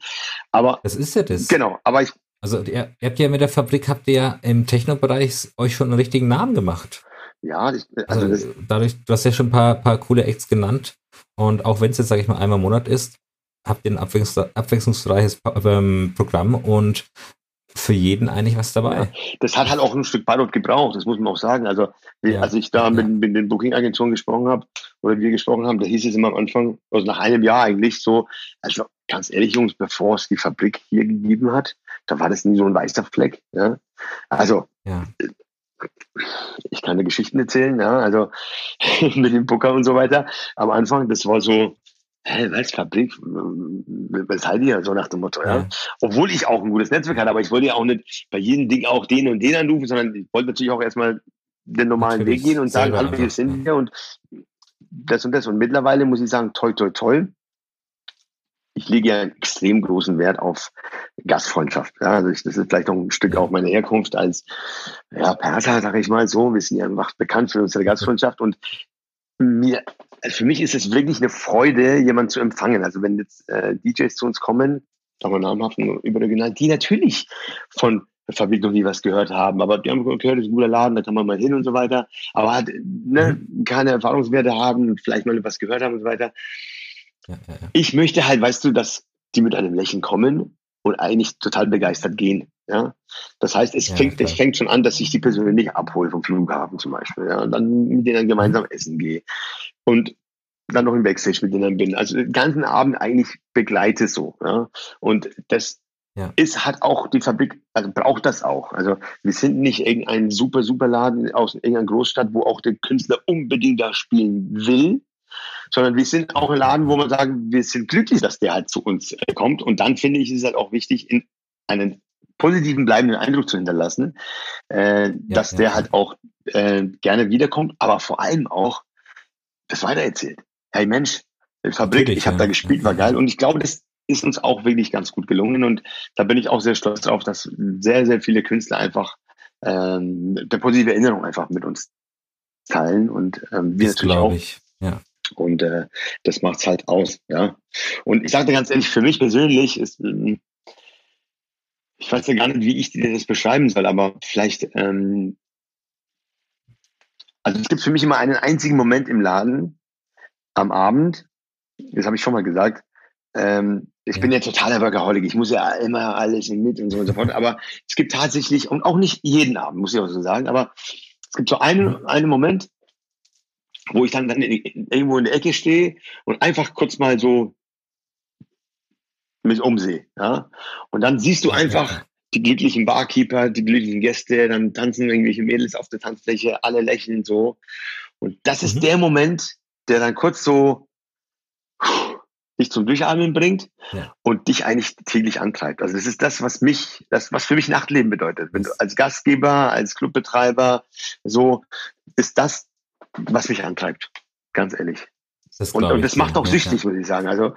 Aber. Das ist ja das. Genau, aber ich. Also ihr, ihr habt ja mit der Fabrik, habt ihr ja im Techno-Bereich euch schon einen richtigen Namen gemacht. Ja, ich, also, also dadurch, du hast ja schon ein paar, paar coole Acts genannt. Und auch wenn es jetzt, sage ich mal, einmal im Monat ist, habt ihr ein abwechslungs abwechslungsreiches ähm, Programm und für jeden eigentlich was dabei. Das hat halt auch ein Stück Pilot gebraucht, das muss man auch sagen. Also, ja, als ich da ja. mit, mit den Booking-Agenturen gesprochen habe oder wir gesprochen haben, da hieß es immer am Anfang, also nach einem Jahr eigentlich so, also ganz ehrlich, Jungs, bevor es die Fabrik hier gegeben hat, da war das nie so ein weißer Fleck. Ja? Also, ja. Ich kann dir Geschichten erzählen, ja, also mit dem Booker und so weiter. Am Anfang, das war so, hä, was, Fabrik, was seid ihr? So nach dem Motto, ja. ja. Obwohl ich auch ein gutes Netzwerk hatte, aber ich wollte ja auch nicht bei jedem Ding auch den und den anrufen, sondern ich wollte natürlich auch erstmal den normalen Weg gehen und sagen, hallo, hier sind wir und das und das. Und mittlerweile muss ich sagen, toll, toll, toll. Ich lege ja einen extrem großen Wert auf Gastfreundschaft. Ja, also ich, das ist vielleicht auch ein Stück auch meine Herkunft als ja, Perser, sage ich mal so. Wir sind ja einfach bekannt für unsere Gastfreundschaft und mir, also für mich ist es wirklich eine Freude, jemanden zu empfangen. Also wenn jetzt äh, DJs zu uns kommen, sagen wir namhaft überregional, die natürlich von Fabrik noch nie was gehört haben. Aber die haben gehört, das ist ein guter Laden, da kann man mal hin und so weiter. Aber halt, ne, mhm. keine Erfahrungswerte haben, vielleicht mal was gehört haben und so weiter. Ja, ja, ja. Ich möchte halt, weißt du, dass die mit einem Lächeln kommen und eigentlich total begeistert gehen. Ja, das heißt, es fängt, es fängt schon an, dass ich die persönlich abhole vom Flughafen zum Beispiel. Ja, und dann mit denen gemeinsam essen gehe. Und dann noch im Backstage mit denen bin. Also den ganzen Abend eigentlich begleite so. Ja. Und das ja. ist, hat auch die Fabrik, also braucht das auch. Also wir sind nicht irgendein super, super Laden aus irgendeiner Großstadt, wo auch der Künstler unbedingt da spielen will, sondern wir sind auch ein Laden, wo man sagen, wir sind glücklich, dass der halt zu uns äh, kommt. Und dann finde ich, ist es halt auch wichtig, in einen positiven bleibenden Eindruck zu hinterlassen, äh, ja, dass ja, der halt auch äh, gerne wiederkommt, aber vor allem auch das weitererzählt. Hey Mensch, Fabrik, Natürlich, ich habe da gespielt, war geil. Und ich glaube, das, ist uns auch wirklich ganz gut gelungen. Und da bin ich auch sehr stolz drauf, dass sehr, sehr viele Künstler einfach ähm, der positive Erinnerung einfach mit uns teilen und ähm, wir das natürlich auch. Ich. Ja. Und äh, das macht's halt aus, ja. Und ich sagte ganz ehrlich, für mich persönlich ist, ähm, ich weiß ja gar nicht, wie ich dir das beschreiben soll, aber vielleicht, ähm, also es gibt für mich immer einen einzigen Moment im Laden am Abend, das habe ich schon mal gesagt, ähm, ich ja. bin ja totaler Workaholic. Ich muss ja immer alles mit und so und so fort. Aber es gibt tatsächlich, und auch nicht jeden Abend, muss ich auch so sagen, aber es gibt so einen, einen Moment, wo ich dann, dann irgendwo in der Ecke stehe und einfach kurz mal so mich umsehe. Ja? Und dann siehst du einfach die glücklichen Barkeeper, die glücklichen Gäste, dann tanzen irgendwelche Mädels auf der Tanzfläche, alle lächeln so. Und das ist mhm. der Moment, der dann kurz so dich zum Durchatmen bringt ja. und dich eigentlich täglich antreibt. Also das ist das, was mich, das, was für mich Nachtleben bedeutet. Wenn du als Gastgeber, als Clubbetreiber, so ist das, was mich antreibt. Ganz ehrlich. Das und, und das macht auch süchtig, ja. würde ich sagen. Also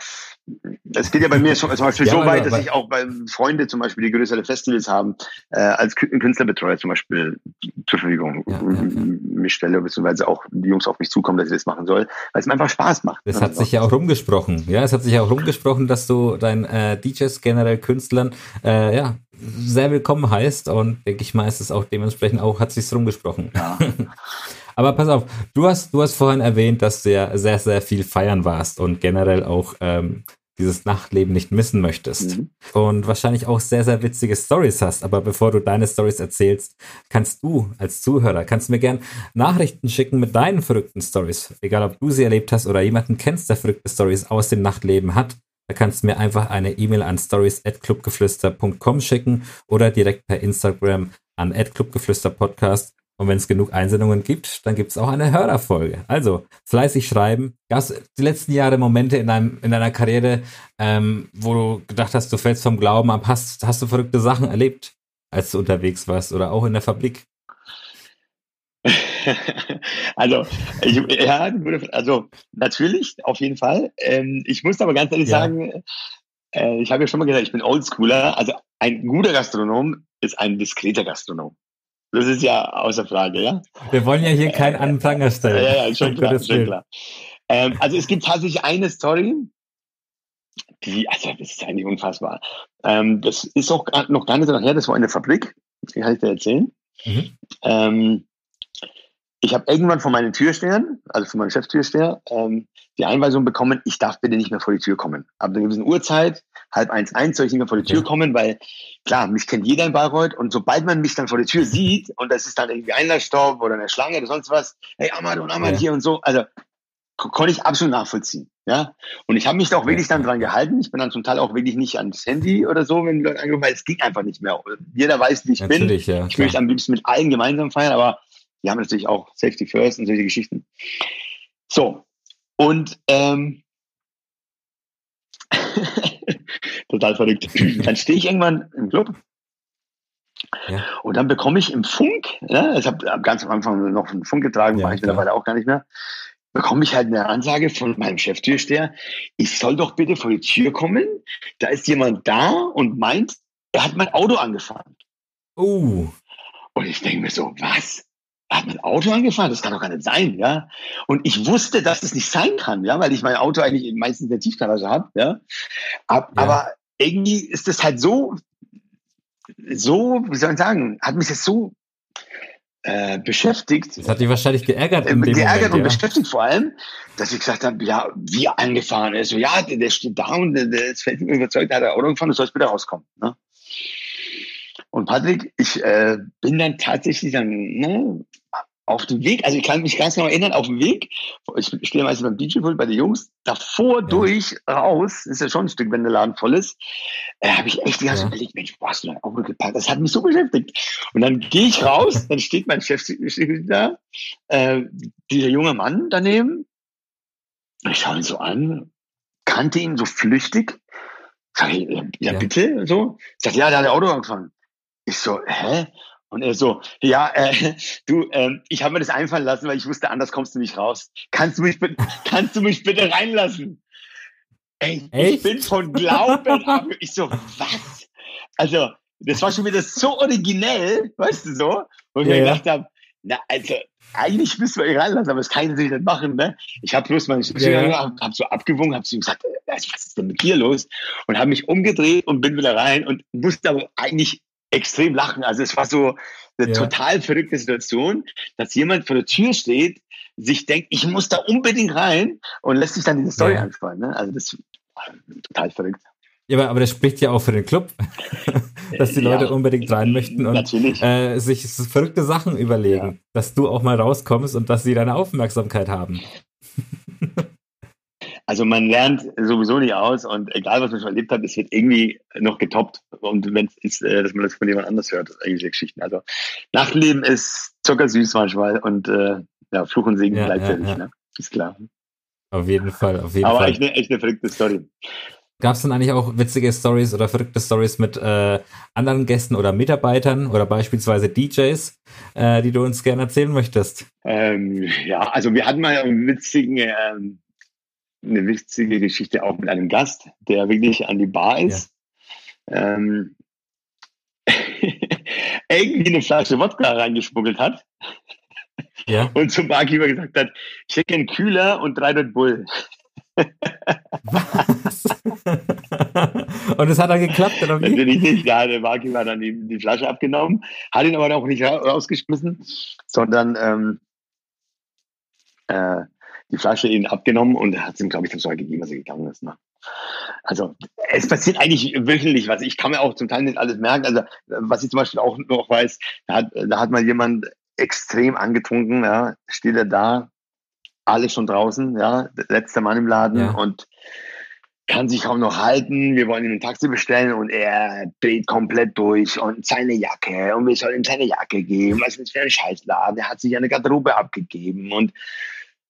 es geht ja bei mir zum Beispiel ja, so weit, dass ich auch bei Freunde zum Beispiel, die größere Festivals haben, äh, als Künstlerbetreuer zum Beispiel zur Verfügung ja, mich stelle, beziehungsweise auch die Jungs auf mich zukommen, dass ich das machen soll, weil es mir einfach Spaß macht. Das hat sich ja auch rumgesprochen. Ja, es hat sich ja auch rumgesprochen, dass du deinen äh, DJs, generell Künstlern, äh, ja, sehr willkommen heißt und denke ich mal, ist es auch dementsprechend auch, hat sich's rumgesprochen. Ja. Aber pass auf, du hast, du hast vorhin erwähnt, dass du ja sehr, sehr viel feiern warst und generell auch ähm, dieses Nachtleben nicht missen möchtest. Mhm. Und wahrscheinlich auch sehr, sehr witzige Stories hast. Aber bevor du deine Stories erzählst, kannst du als Zuhörer, kannst mir gern Nachrichten schicken mit deinen verrückten Stories. Egal, ob du sie erlebt hast oder jemanden kennst, der verrückte Stories aus dem Nachtleben hat. Da kannst du mir einfach eine E-Mail an stories@clubgeflüster.com schicken oder direkt per Instagram an @clubgeflüsterpodcast und wenn es genug Einsendungen gibt, dann gibt es auch eine Hörerfolge. Also fleißig schreiben. Gab die letzten Jahre Momente in, deinem, in deiner Karriere, ähm, wo du gedacht hast, du fällst vom Glauben ab? Hast, hast du verrückte Sachen erlebt, als du unterwegs warst oder auch in der Fabrik? also, ich, ja, also natürlich, auf jeden Fall. Ähm, ich muss aber ganz ehrlich ja. sagen, äh, ich habe ja schon mal gesagt, ich bin Oldschooler. Also ein guter Gastronom ist ein diskreter Gastronom. Das ist ja außer Frage, ja. Wir wollen ja hier keinen Anfang stellen. Ja, ja, schon klar, schon klar. Ähm, also es gibt tatsächlich eine Story, die, also das ist eigentlich unfassbar. Ähm, das ist auch noch gar nicht so her, das war eine Fabrik, die kann ich dir erzählen. Mhm. Ähm, ich habe irgendwann von meinen Türstehern, also von meinem Cheftürsteher, ähm, die Einweisung bekommen, ich darf bitte nicht mehr vor die Tür kommen. Ab einer gewissen Uhrzeit, halb eins, eins, soll ich nicht mehr vor die Tür ja. kommen, weil klar, mich kennt jeder in Bayreuth und sobald man mich dann vor die Tür sieht und das ist dann irgendwie Einlassstopp oder eine Schlange oder sonst was, hey Ahmad und Ahmad ja. hier und so, also konnte ich absolut nachvollziehen. Ja, und ich habe mich da auch wirklich dann dran gehalten. Ich bin dann zum Teil auch wirklich nicht ans Handy oder so, wenn Leute angerufen weil es ging einfach nicht mehr. Jeder weiß, wie ich natürlich, bin. Ja, ich möchte am liebsten mit allen gemeinsam feiern, aber wir haben natürlich auch Safety First und solche Geschichten. So, und ähm, total verrückt. Dann stehe ich irgendwann im Club ja. und dann bekomme ich im Funk, ja, ich habe ganz am Anfang noch einen Funk getragen, ja, mache ich mittlerweile auch gar nicht mehr, bekomme ich halt eine Ansage von meinem Cheftürsteher, ich soll doch bitte vor die Tür kommen, da ist jemand da und meint, er hat mein Auto angefahren. Uh. Und ich denke mir so, was? Er hat mein Auto angefahren? Das kann doch gar nicht sein, ja. Und ich wusste, dass das nicht sein kann, ja, weil ich mein Auto eigentlich meistens in der Tiefgarage habe, ja. aber irgendwie ist das halt so, so, wie soll ich sagen, hat mich das so äh, beschäftigt. Das hat dich wahrscheinlich geärgert. Äh, geärgert Moment, und ja. beschäftigt vor allem, dass ich gesagt habe, ja, wie angefahren ist. So, ja, der, der steht da und der, der ist mir überzeugt, der hat ein Auto gefahren, du sollst bitte rauskommen. Ne? Und Patrick, ich äh, bin dann tatsächlich dann ne, auf dem Weg, also ich kann mich ganz genau erinnern, auf dem Weg, ich stehe meistens beim DJ-Pult bei den Jungs, davor ja. durch, raus, ist ja schon ein Stück, wenn der Laden voll ist, äh, habe ich echt die ganze ja. überlegt, Mensch, wo hast du dein Auto gepackt? Das hat mich so beschäftigt. Und dann gehe ich raus, dann steht mein Chef da, äh, dieser junge Mann daneben, ich schaue ihn so an, kannte ihn so flüchtig, sag ich, ja, ja, bitte, so, sagt, ja, der hat ein Auto angefangen. Ich so, hä? Und er so, ja, äh, du, äh, ich habe mir das einfallen lassen, weil ich wusste, anders kommst du nicht raus. Kannst du mich, kannst du mich bitte reinlassen? Ey, Echt? ich bin von Glauben ab. Ich so, was? Also, das war schon wieder so originell, weißt du so? Und ja, wir gedacht haben, na, also, eigentlich müssen wir ihn reinlassen, aber das kann ich natürlich nicht machen, ne? Ich habe bloß meine Stimme ja. hab, hab so abgewogen, habe zu ihm gesagt, äh, was ist denn mit dir los? Und habe mich umgedreht und bin wieder rein und musste aber eigentlich extrem lachen. Also es war so eine ja. total verrückte Situation, dass jemand vor der Tür steht, sich denkt, ich muss da unbedingt rein und lässt sich dann diese Story ja. anspannen. Ne? Also das war total verrückt. Ja, aber, aber das spricht ja auch für den Club, dass die Leute ja, unbedingt rein möchten und äh, sich verrückte Sachen überlegen, dass du auch mal rauskommst und dass sie deine Aufmerksamkeit haben. Also man lernt sowieso nicht aus und egal was man schon erlebt hat, es wird irgendwie noch getoppt. Und wenn es ist, äh, dass man das von jemand anders hört, irgendwelche Geschichten. Also Nachtleben ist zuckersüß manchmal und äh, ja, Fluch und Segen ja, gleichzeitig, ja, ja. Ne? ist klar. Auf jeden Fall, auf jeden Aber Fall. echt eine, echt eine verrückte Story. Gab es dann eigentlich auch witzige Stories oder verrückte Stories mit äh, anderen Gästen oder Mitarbeitern oder beispielsweise DJs, äh, die du uns gerne erzählen möchtest? Ähm, ja, also wir hatten mal einen witzigen ähm, eine witzige Geschichte auch mit einem Gast, der wirklich an die Bar ist. Ja. Ähm, irgendwie eine Flasche Wodka reingespuggelt hat. Ja. Und zum Barkeeper gesagt hat, einen Kühler und drei Red Bull. Was? und es hat dann geklappt, oder wie? Natürlich nicht. Ja, der Barkeeper hat dann die, die Flasche abgenommen, hat ihn aber auch nicht rausgeschmissen, sondern ähm, äh, die Flasche ihnen abgenommen und hat ihm, glaube ich, das Zeug gegeben, was er gegangen ist. Ne? Also es passiert eigentlich wöchentlich was. Ich kann mir auch zum Teil nicht alles merken. Also was ich zum Beispiel auch noch weiß, da hat, da hat mal jemand extrem angetrunken, ja, steht er da, alle schon draußen, ja, letzter Mann im Laden ja. und kann sich kaum noch halten. Wir wollen ihm ein Taxi bestellen und er dreht komplett durch und seine Jacke und wir sollen ihm seine Jacke geben. Was ist für ein Scheißladen? Er hat sich eine Garderobe abgegeben und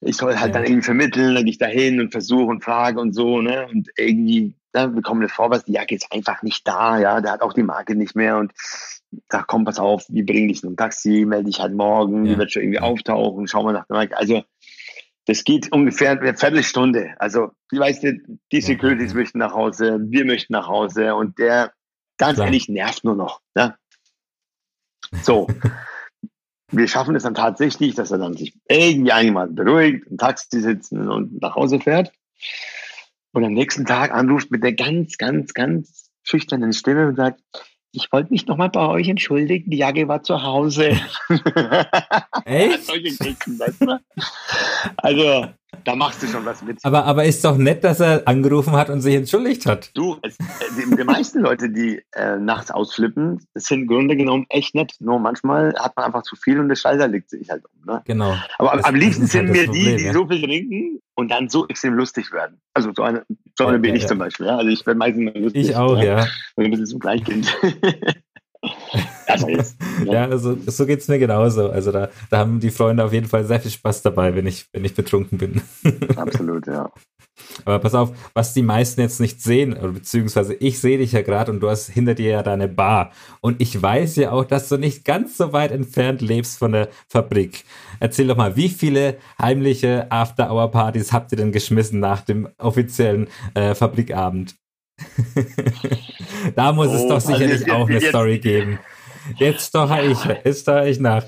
ich soll halt ja. dann irgendwie vermitteln, dann gehe ich da hin und versuche und frage und so, ne? Und irgendwie, da ne, bekommen wir vorwärts, die Jacke ist einfach nicht da, ja, der hat auch die Marke nicht mehr und da kommt was auf, wie bringe ich ein Taxi, melde ich halt morgen, ja. die wird schon irgendwie auftauchen, schauen wir nach der Marke. Also das geht ungefähr eine Viertelstunde. Also, wie weißt du, die Securities möchten nach Hause, wir möchten nach Hause und der, ganz Klar. ehrlich, nervt nur noch. Ne? So. wir schaffen es dann tatsächlich, dass er dann sich irgendwie einmal beruhigt, im Taxi sitzen und nach Hause fährt. Und am nächsten Tag anruft mit der ganz, ganz, ganz schüchternen Stimme und sagt, ich wollte mich nochmal bei euch entschuldigen, die Jacke war zu Hause. Echt? also, da machst du schon was mit. Aber, aber ist doch nett, dass er angerufen hat und sich entschuldigt hat. Du, es, die, die meisten Leute, die äh, nachts ausflippen, sind im Grunde genommen echt nett. Nur manchmal hat man einfach zu viel und der Schalter legt sich halt um. Ne? Genau. Aber das, am liebsten sind halt mir die, die ja. so viel trinken, und dann so extrem lustig werden. Also so eine, so eine ja, bin ja, ich ja. zum Beispiel. Ja? Also ich werde meistens lustig. Ich auch, ja. Und ein bisschen zum Gleichkind. also jetzt, ja, also, so geht's mir genauso. Also da, da haben die Freunde auf jeden Fall sehr viel Spaß dabei, wenn ich, wenn ich betrunken bin. Absolut, ja. Aber pass auf, was die meisten jetzt nicht sehen, beziehungsweise ich sehe dich ja gerade und du hast hinter dir ja deine Bar. Und ich weiß ja auch, dass du nicht ganz so weit entfernt lebst von der Fabrik. Erzähl doch mal, wie viele heimliche After-Hour-Partys habt ihr denn geschmissen nach dem offiziellen äh, Fabrikabend? da muss oh, es doch sicherlich also auch eine Story geben. Jetzt stoche ich, jetzt stoche ich nach.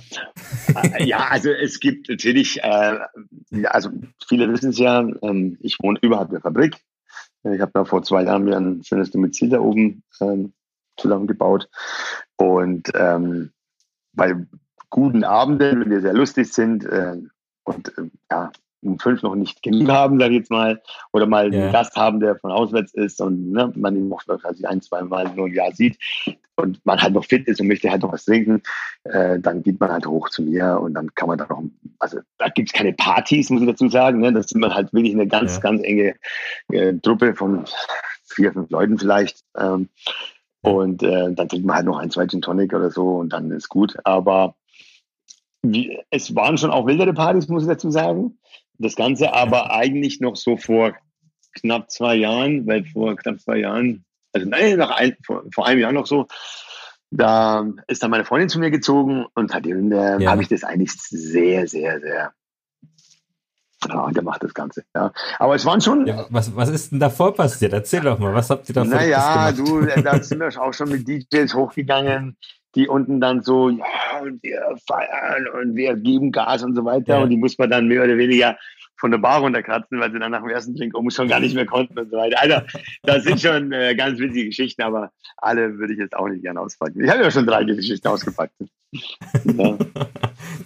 ja, also es gibt natürlich, äh, also viele wissen es ja, ähm, ich wohne überhalb der Fabrik. Ich habe da vor zwei Jahren mir ein schönes Domizil da oben ähm, zusammengebaut. Und ähm, bei guten Abenden, wenn wir sehr lustig sind äh, und äh, ja, um fünf noch nicht genug haben, sage ich jetzt mal, oder mal yeah. einen Gast haben, der von auswärts ist und ne, man ihn noch quasi ein, zwei Mal nur im Jahr sieht und man halt noch fit ist und möchte halt noch was trinken, äh, dann geht man halt hoch zu mir und dann kann man da noch, also da gibt es keine Partys, muss ich dazu sagen, ne? das sind man halt wirklich eine ganz, ja. ganz enge äh, Truppe von vier, fünf Leuten vielleicht. Ähm, und äh, dann trinkt man halt noch ein, zwei Gin Tonic oder so und dann ist gut. Aber wie, es waren schon auch wildere Partys, muss ich dazu sagen. Das Ganze aber eigentlich noch so vor knapp zwei Jahren, weil vor knapp zwei Jahren, also nein, nach ein, vor, vor einem Jahr noch so, da ist dann meine Freundin zu mir gezogen und seitdem äh, ja. habe ich das eigentlich sehr, sehr, sehr ja, der macht das Ganze. Ja. Aber es waren schon. Ja, was, was ist denn davor passiert? Erzähl doch mal, was habt ihr davor naja, gemacht? Naja, du, da sind wir auch schon mit DJs hochgegangen, die unten dann so, ja, und wir feiern und wir geben Gas und so weiter. Ja. Und die muss man dann mehr oder weniger von der Bar runterkratzen, weil sie dann nach dem ersten Drink um schon gar nicht mehr konnten und so weiter. Also, das sind schon äh, ganz witzige Geschichten, aber alle würde ich jetzt auch nicht gerne auspacken. Ich habe ja schon drei Geschichten ausgepackt. ja.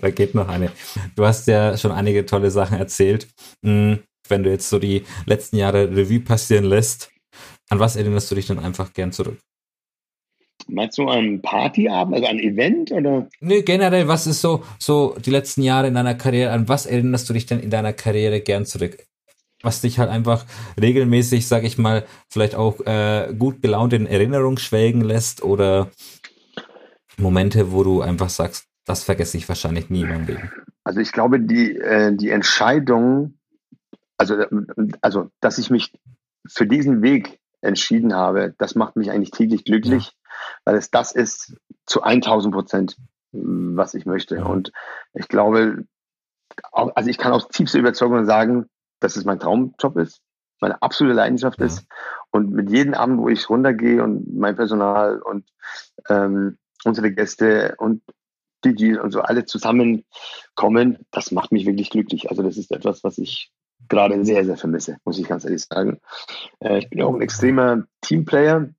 da geht noch eine. Du hast ja schon einige tolle Sachen erzählt. Hm, wenn du jetzt so die letzten Jahre Revue passieren lässt, an was erinnerst du dich dann einfach gern zurück? Meinst du an Partyabend, also an Event oder? Nee, generell, was ist so, so die letzten Jahre in deiner Karriere, an was erinnerst du dich denn in deiner Karriere gern zurück? Was dich halt einfach regelmäßig, sag ich mal, vielleicht auch äh, gut gelaunt in Erinnerung schwelgen lässt oder Momente, wo du einfach sagst, das vergesse ich wahrscheinlich nie in meinem Leben. Also ich glaube, die, äh, die Entscheidung, also, also dass ich mich für diesen Weg entschieden habe, das macht mich eigentlich täglich glücklich. Ja weil es das ist zu 1000 Prozent, was ich möchte. Und ich glaube, also ich kann aus tiefster Überzeugung sagen, dass es mein Traumjob ist, meine absolute Leidenschaft ist. Und mit jedem Abend, wo ich runtergehe und mein Personal und ähm, unsere Gäste und die, die und so alle zusammenkommen, das macht mich wirklich glücklich. Also das ist etwas, was ich gerade sehr, sehr vermisse, muss ich ganz ehrlich sagen. Äh, ich bin auch ein extremer Teamplayer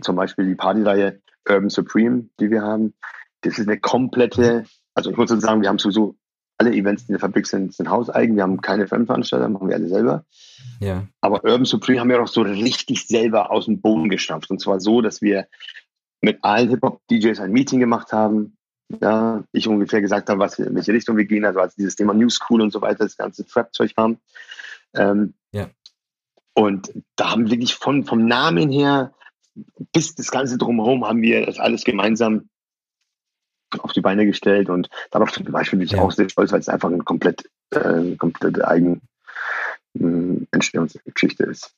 zum Beispiel die Partyreihe Urban Supreme, die wir haben. Das ist eine komplette, also ich muss sagen, wir haben sowieso alle Events, die in der Fabrik sind, sind hauseigen. Wir haben keine Fremdveranstalter, machen wir alle selber. Ja. Aber Urban Supreme haben wir auch so richtig selber aus dem Boden gestampft. Und zwar so, dass wir mit allen Hip-Hop-DJs ein Meeting gemacht haben. Ja, ich ungefähr gesagt habe, was, in welche Richtung wir gehen, also als dieses Thema New School und so weiter, das ganze Trap-Zeug kam. Ähm, ja. Und da haben wir wirklich von, vom Namen her bis das Ganze drumherum haben wir das alles gemeinsam auf die Beine gestellt und darauf zum Beispiel bin ich ja. auch sehr stolz, weil es einfach eine komplett, äh, komplette eigene äh, Entstehungsgeschichte ist.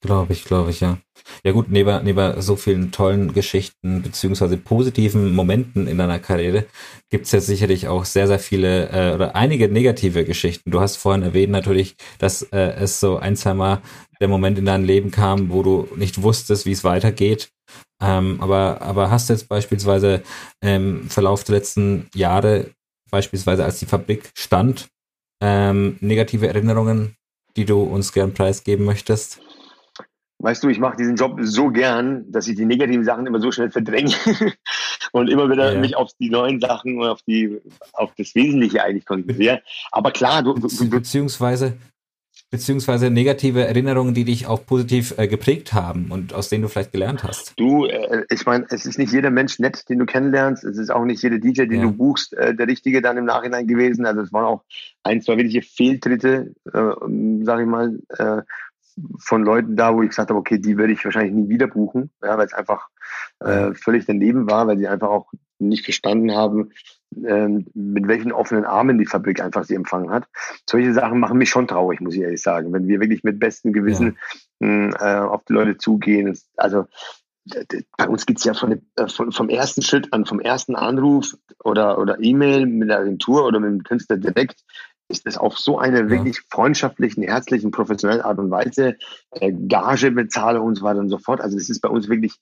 Glaube ich, glaube ich, ja. Ja gut, neben, neben so vielen tollen Geschichten beziehungsweise positiven Momenten in deiner Karriere gibt es ja sicherlich auch sehr, sehr viele äh, oder einige negative Geschichten. Du hast vorhin erwähnt natürlich, dass äh, es so ein, zwei Mal der Moment in deinem Leben kam, wo du nicht wusstest, wie es weitergeht. Ähm, aber, aber hast du jetzt beispielsweise im Verlauf der letzten Jahre, beispielsweise als die Fabrik stand, ähm, negative Erinnerungen, die du uns gern preisgeben möchtest? Weißt du, ich mache diesen Job so gern, dass ich die negativen Sachen immer so schnell verdränge und immer wieder ja. mich auf die neuen Sachen und auf die auf das Wesentliche eigentlich konzentriere. Aber klar, du, du, du beziehungsweise beziehungsweise negative Erinnerungen, die dich auch positiv äh, geprägt haben und aus denen du vielleicht gelernt hast? Du, äh, ich meine, es ist nicht jeder Mensch nett, den du kennenlernst. Es ist auch nicht jeder DJ, den ja. du buchst, äh, der richtige dann im Nachhinein gewesen. Also es waren auch ein, zwei wirkliche Fehltritte, äh, sage ich mal, äh, von Leuten da, wo ich gesagt habe, okay, die würde ich wahrscheinlich nie wieder buchen, ja, weil es einfach äh, völlig daneben war, weil sie einfach auch nicht verstanden haben, mit welchen offenen Armen die Fabrik einfach sie empfangen hat. Solche Sachen machen mich schon traurig, muss ich ehrlich sagen. Wenn wir wirklich mit bestem Gewissen ja. mh, äh, auf die Leute zugehen. Also bei uns geht's ja von, äh, von, vom ersten Schritt an, vom ersten Anruf oder, oder E-Mail mit der Agentur oder mit dem Künstler direkt ist es auf so eine ja. wirklich freundschaftlichen, herzlichen, professionellen Art und Weise, äh, Gage bezahle und so weiter und so fort. Also es ist bei uns wirklich,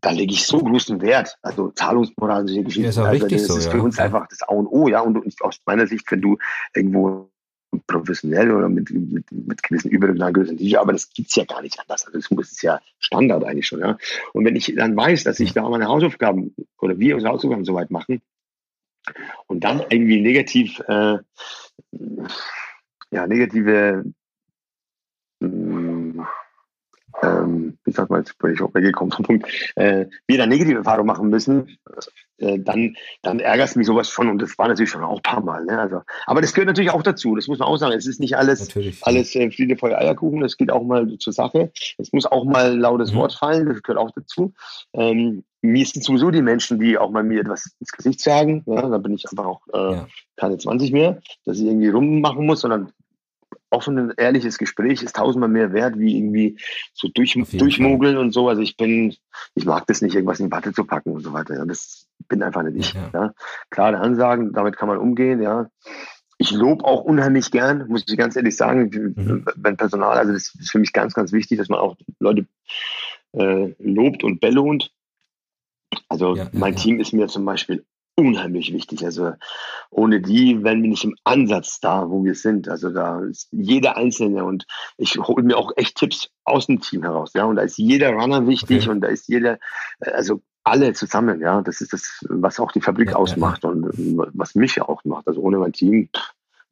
da lege ich so großen Wert. Also Zahlungsmoral, solche Geschichten. Ja, ist auch also, das so, ist ja. für uns einfach das A und O, ja. Und aus meiner Sicht, wenn du irgendwo professionell oder mit, mit, mit gewissen überregionalen DJ, aber das gibt's ja gar nicht anders. Also das ist ja Standard eigentlich schon, ja. Und wenn ich dann weiß, dass ich da meine Hausaufgaben oder wir unsere Hausaufgaben soweit machen und dann irgendwie negativ äh, ja, negative, ähm, wie sagt man jetzt, bin ich auch weggekommen vom Punkt, äh, wir da negative Erfahrungen machen müssen, äh, dann, dann ärgert mich sowas schon und das war natürlich schon auch ein paar Mal. Ne? Also, aber das gehört natürlich auch dazu, das muss man auch sagen. Es ist nicht alles, natürlich. alles äh, Friede, Feuer, Eierkuchen, das geht auch mal zur Sache. Es muss auch mal lautes mhm. Wort fallen, das gehört auch dazu. Ähm, mir sind sowieso die Menschen, die auch mal mir etwas ins Gesicht sagen. Ja, da bin ich einfach auch äh, ja. keine 20 mehr, dass ich irgendwie rummachen muss, sondern offen ehrliches Gespräch ist tausendmal mehr wert, wie irgendwie so durch, durchmogeln Fall. und so. Also ich bin, ich mag das nicht, irgendwas in die Watte zu packen und so weiter. Ja, das bin einfach nicht ich. Ja. ja. Klare Ansagen, damit kann man umgehen, ja. Ich lobe auch unheimlich gern, muss ich ganz ehrlich sagen, mhm. wenn Personal, also das ist für mich ganz, ganz wichtig, dass man auch Leute äh, lobt und belohnt. Also ja, mein Team ist mir zum Beispiel unheimlich wichtig. Also ohne die wären wir nicht im Ansatz da, wo wir sind. Also da ist jeder Einzelne und ich hole mir auch echt Tipps aus dem Team heraus. Ja, und da ist jeder Runner wichtig okay. und da ist jeder, äh, also alle zusammen. Ja, das ist das, was auch die Fabrik ja, ausmacht und was mich auch macht. Also ohne mein Team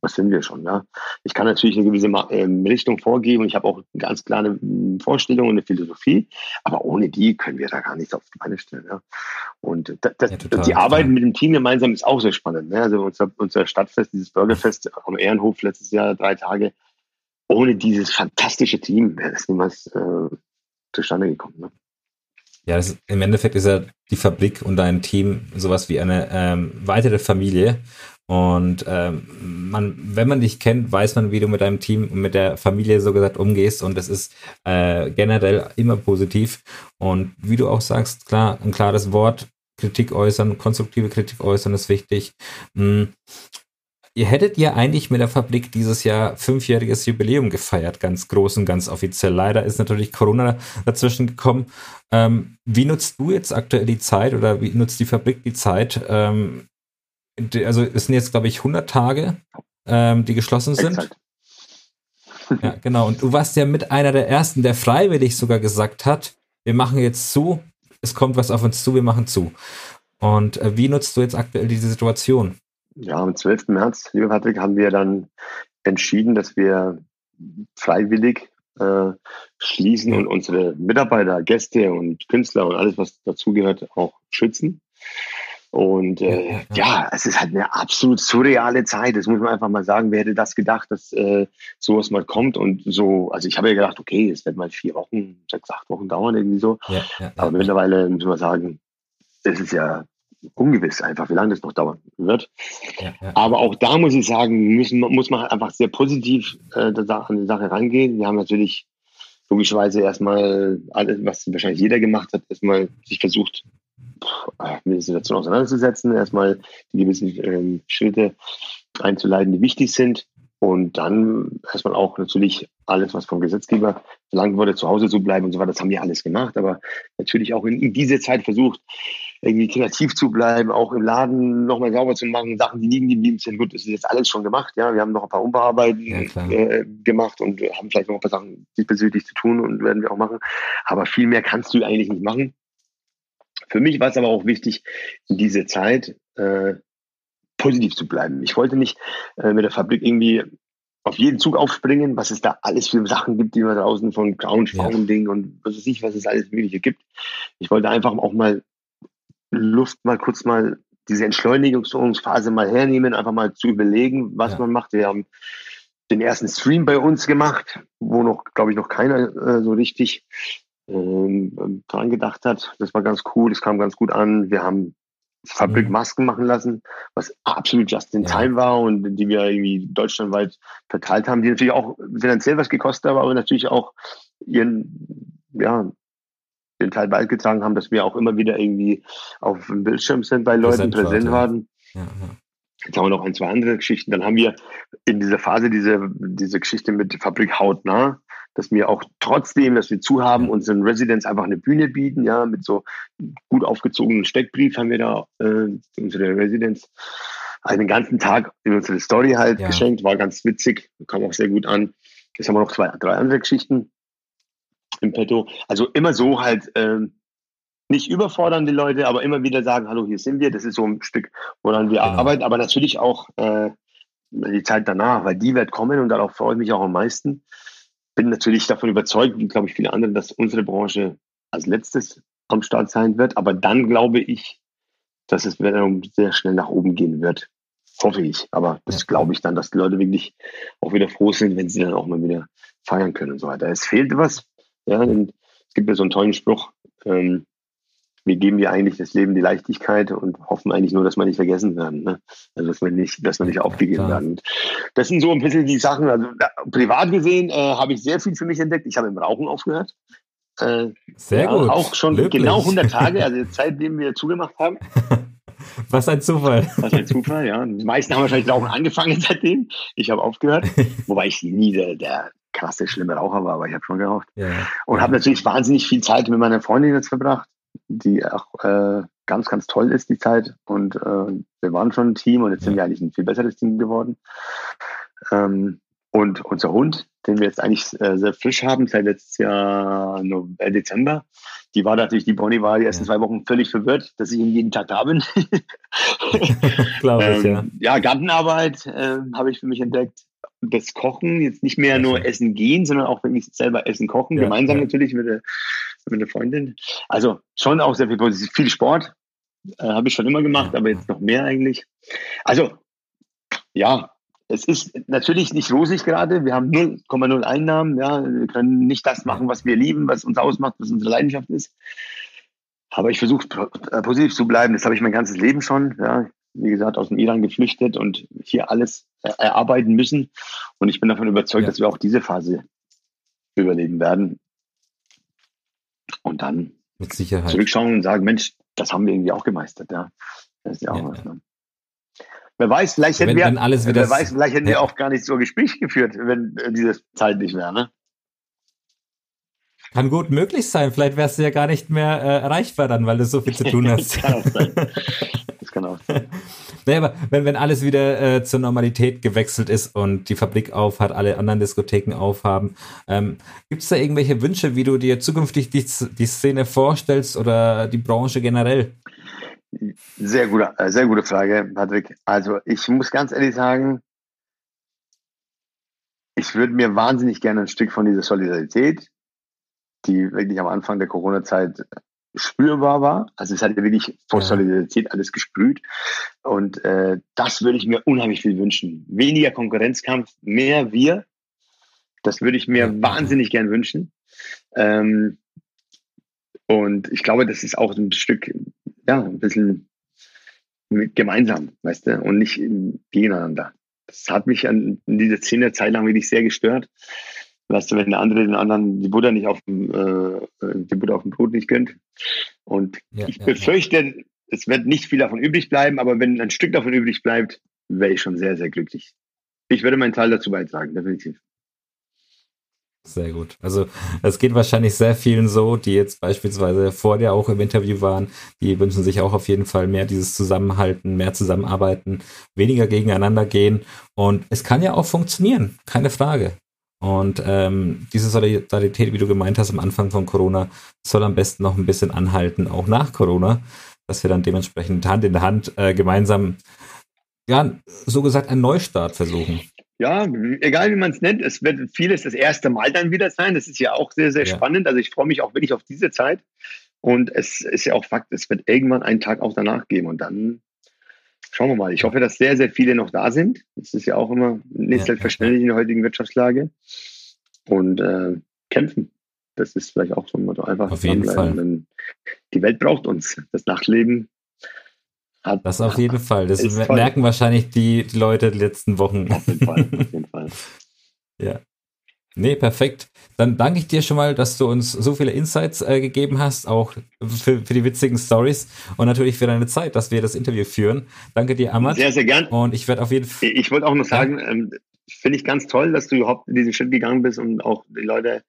was sind wir schon. Ja? Ich kann natürlich eine gewisse ähm, Richtung vorgeben und ich habe auch eine ganz klare hm, Vorstellung und eine Philosophie, aber ohne die können wir da gar nichts auf die Beine stellen. Ja? Und das, das, ja, total, die Arbeit mit dem Team gemeinsam ist auch sehr spannend. Ne? Also unser, unser Stadtfest, dieses Burgerfest am Ehrenhof letztes Jahr, drei Tage, ohne dieses fantastische Team wäre das niemals äh, zustande gekommen. Ne? Ja, ist, im Endeffekt ist ja die Fabrik und dein Team sowas wie eine ähm, weitere Familie. Und ähm, man, wenn man dich kennt, weiß man, wie du mit deinem Team und mit der Familie so gesagt umgehst. Und das ist äh, generell immer positiv. Und wie du auch sagst, klar, ein klares Wort, Kritik äußern, konstruktive Kritik äußern ist wichtig. Mhm. Ihr hättet ja eigentlich mit der Fabrik dieses Jahr fünfjähriges Jubiläum gefeiert, ganz groß und ganz offiziell. Leider ist natürlich Corona dazwischen gekommen. Ähm, wie nutzt du jetzt aktuell die Zeit oder wie nutzt die Fabrik die Zeit, ähm, also es sind jetzt, glaube ich, 100 Tage, ähm, die geschlossen sind. Exakt. Ja, genau. Und du warst ja mit einer der ersten, der freiwillig sogar gesagt hat, wir machen jetzt zu, es kommt was auf uns zu, wir machen zu. Und äh, wie nutzt du jetzt aktuell diese Situation? Ja, am 12. März, lieber Patrick, haben wir dann entschieden, dass wir freiwillig äh, schließen und unsere Mitarbeiter, Gäste und Künstler und alles, was dazugehört, auch schützen. Und äh, ja, ja, es ist halt eine absolut surreale Zeit. Das muss man einfach mal sagen. Wer hätte das gedacht, dass äh, sowas mal kommt? Und so, also ich habe ja gedacht, okay, es wird mal vier Wochen, sechs, acht Wochen dauern, irgendwie so. Ja, ja, Aber mittlerweile muss man sagen, es ist ja ungewiss einfach, wie lange das noch dauern wird. Aber auch da muss ich sagen, müssen, muss man halt einfach sehr positiv äh, an die Sache rangehen. Wir haben natürlich logischerweise erstmal alles, was wahrscheinlich jeder gemacht hat, erstmal sich versucht, mit der Situation auseinanderzusetzen, erstmal die gewissen ähm, Schritte einzuleiten, die wichtig sind. Und dann erstmal auch natürlich alles, was vom Gesetzgeber verlangt wurde, zu Hause zu bleiben und so weiter. Das haben wir alles gemacht, aber natürlich auch in, in dieser Zeit versucht, irgendwie kreativ zu bleiben, auch im Laden nochmal sauber zu machen, Sachen, die liegen geblieben sind. Gut, das ist jetzt alles schon gemacht. Ja, wir haben noch ein paar Umbearbeiten ja, äh, gemacht und haben vielleicht noch ein paar Sachen diesbezüglich zu tun und werden wir auch machen. Aber viel mehr kannst du eigentlich nicht machen. Für mich war es aber auch wichtig, in dieser Zeit äh, positiv zu bleiben. Ich wollte nicht äh, mit der Fabrik irgendwie auf jeden Zug aufspringen, was es da alles für Sachen gibt, die man draußen von Crowdfunding ja. und was weiß ich, was es alles Mögliche gibt. Ich wollte einfach auch mal Luft mal kurz mal diese Entschleunigungsphase mal hernehmen, einfach mal zu überlegen, was ja. man macht. Wir haben den ersten Stream bei uns gemacht, wo noch, glaube ich, noch keiner äh, so richtig ähm, dran gedacht hat. Das war ganz cool, das kam ganz gut an. Wir haben Fabrikmasken mhm. machen lassen, was absolut just in time ja. war und die wir irgendwie deutschlandweit verteilt haben, die natürlich auch finanziell was gekostet haben, aber natürlich auch ihren, ja, den Teil beigetragen haben, dass wir auch immer wieder irgendwie auf dem Bildschirm sind bei Leuten, präsent, präsent waren. Ja, ja. Jetzt haben wir noch ein, zwei andere Geschichten. Dann haben wir in dieser Phase diese, diese Geschichte mit Fabrik hautnah, dass wir auch trotzdem, dass wir zu haben, unseren Residents einfach eine Bühne bieten, ja, mit so gut aufgezogenen Steckbrief haben wir da äh, unsere Residents einen ganzen Tag in unsere Story halt ja. geschenkt, war ganz witzig, kam auch sehr gut an. Jetzt haben wir noch zwei, drei andere Geschichten im Petto. Also immer so halt ähm, nicht überfordern die Leute, aber immer wieder sagen, hallo, hier sind wir. Das ist so ein Stück, woran wir genau. arbeiten, aber natürlich auch äh, die Zeit danach, weil die wird kommen und darauf freue ich mich auch am meisten. Bin natürlich davon überzeugt, wie glaube ich viele andere, dass unsere Branche als letztes am Start sein wird. Aber dann glaube ich, dass es sehr schnell nach oben gehen wird. Hoffe ich. Aber das glaube ich dann, dass die Leute wirklich auch wieder froh sind, wenn sie dann auch mal wieder feiern können und so weiter. Es fehlt was. Ja, es gibt ja so einen tollen Spruch. Ähm, wir geben ja eigentlich das Leben die Leichtigkeit und hoffen eigentlich nur, dass wir nicht vergessen werden. Ne? Also dass wir nicht, dass wir nicht aufgegeben ja, werden. Das sind so ein bisschen die Sachen. Also da, privat gesehen äh, habe ich sehr viel für mich entdeckt. Ich habe im Rauchen aufgehört. Äh, sehr ja, gut. Auch schon Löblich. genau 100 Tage, also seitdem wir zugemacht haben. Was ein Zufall. Was ein Zufall, ja. Die meisten haben wahrscheinlich Rauchen angefangen seitdem. Ich habe aufgehört. Wobei ich nie der, der krasse, schlimme Raucher war, aber ich habe schon geraucht. Ja. Und habe natürlich wahnsinnig viel Zeit mit meiner Freundin jetzt verbracht die auch äh, ganz, ganz toll ist, die Zeit. Und äh, wir waren schon ein Team und jetzt sind wir eigentlich ein viel besseres Team geworden. Ähm, und unser Hund, den wir jetzt eigentlich äh, sehr frisch haben, seit letztes Jahr November, äh, Dezember, die war natürlich, die Bonnie war die ersten ja. zwei Wochen völlig verwirrt, dass ich ihn jeden Tag da bin. Glaube ich, ähm, ja. Ja, Gartenarbeit äh, habe ich für mich entdeckt. Das Kochen, jetzt nicht mehr nur Essen gehen, sondern auch wirklich selber Essen kochen, ja, gemeinsam natürlich mit der, mit der Freundin. Also schon auch sehr viel positiv. Viel Sport äh, habe ich schon immer gemacht, aber jetzt noch mehr eigentlich. Also ja, es ist natürlich nicht rosig gerade. Wir haben 0,0 Einnahmen. Ja, wir können nicht das machen, was wir lieben, was uns ausmacht, was unsere Leidenschaft ist. Aber ich versuche äh, positiv zu bleiben. Das habe ich mein ganzes Leben schon. Ja, wie gesagt, aus dem Iran geflüchtet und hier alles äh, erarbeiten müssen. Und ich bin davon überzeugt, ja. dass wir auch diese Phase überleben werden. Und dann Mit Sicherheit. zurückschauen und sagen, Mensch, das haben wir irgendwie auch gemeistert. Ja, das ist ja auch ja, was. Ne? Wer weiß, vielleicht hätten, wenn, wir, wenn alles wer weiß, vielleicht hätten wir auch gar nicht so ein Gespräch geführt, wenn äh, diese Zeit nicht wäre. Ne? Kann gut möglich sein. Vielleicht wärst du ja gar nicht mehr äh, erreichbar dann, weil du so viel zu tun hast. das kann auch sein. Das kann auch sein. Wenn, wenn alles wieder äh, zur Normalität gewechselt ist und die Fabrik auf hat, alle anderen Diskotheken aufhaben, ähm, gibt es da irgendwelche Wünsche, wie du dir zukünftig die, die Szene vorstellst oder die Branche generell? Sehr gute, äh, sehr gute Frage, Patrick. Also ich muss ganz ehrlich sagen, ich würde mir wahnsinnig gerne ein Stück von dieser Solidarität, die wirklich am Anfang der Corona-Zeit spürbar war. Also es hat ja wirklich vor ja. Solidarität alles gesprüht. Und äh, das würde ich mir unheimlich viel wünschen. Weniger Konkurrenzkampf, mehr wir. Das würde ich mir ja. wahnsinnig gern wünschen. Ähm, und ich glaube, das ist auch ein Stück ja, ein bisschen gemeinsam, weißt du, und nicht gegeneinander. Das hat mich an in dieser Szene Zeit lang wirklich sehr gestört. Weißt du, wenn der andere den anderen die Butter nicht auf dem, äh, die Butter auf dem Brot nicht gönnt. Und ja, ich ja, befürchte, ja. es wird nicht viel davon übrig bleiben, aber wenn ein Stück davon übrig bleibt, wäre ich schon sehr, sehr glücklich. Ich würde meinen Teil dazu beitragen, definitiv. Sehr gut. Also es geht wahrscheinlich sehr vielen so, die jetzt beispielsweise vor dir auch im Interview waren, die wünschen sich auch auf jeden Fall mehr dieses Zusammenhalten, mehr zusammenarbeiten, weniger gegeneinander gehen. Und es kann ja auch funktionieren, keine Frage. Und ähm, diese Solidarität, wie du gemeint hast am Anfang von Corona, soll am besten noch ein bisschen anhalten, auch nach Corona, dass wir dann dementsprechend Hand in Hand äh, gemeinsam, ja, so gesagt, einen Neustart versuchen. ja, egal wie man es nennt, es wird vieles das erste Mal dann wieder sein. Das ist ja auch sehr, sehr ja. spannend. Also ich freue mich auch wirklich auf diese Zeit. Und es ist ja auch Fakt, es wird irgendwann einen Tag auch danach geben. Und dann schauen wir mal. Ich hoffe, dass sehr, sehr viele noch da sind. Das ist ja auch immer nicht ja. selbstverständlich in der heutigen Wirtschaftslage. Und äh, kämpfen. Das ist vielleicht auch so ein Motto. Einfach auf jeden Fall. Die Welt braucht uns. Das Nachtleben hat, das auf jeden Fall. Das merken wahrscheinlich die, die, Leute die letzten Wochen. Auf jeden Fall. Auf jeden Fall. ja. Nee, perfekt. Dann danke ich dir schon mal, dass du uns so viele Insights äh, gegeben hast, auch für, für die witzigen Stories und natürlich für deine Zeit, dass wir das Interview führen. Danke dir, Amat. Sehr, sehr gern. Und ich werde auf jeden Fall. Ich wollte auch noch sagen, ähm, finde ich ganz toll, dass du überhaupt diesen Schritt gegangen bist und auch die Leute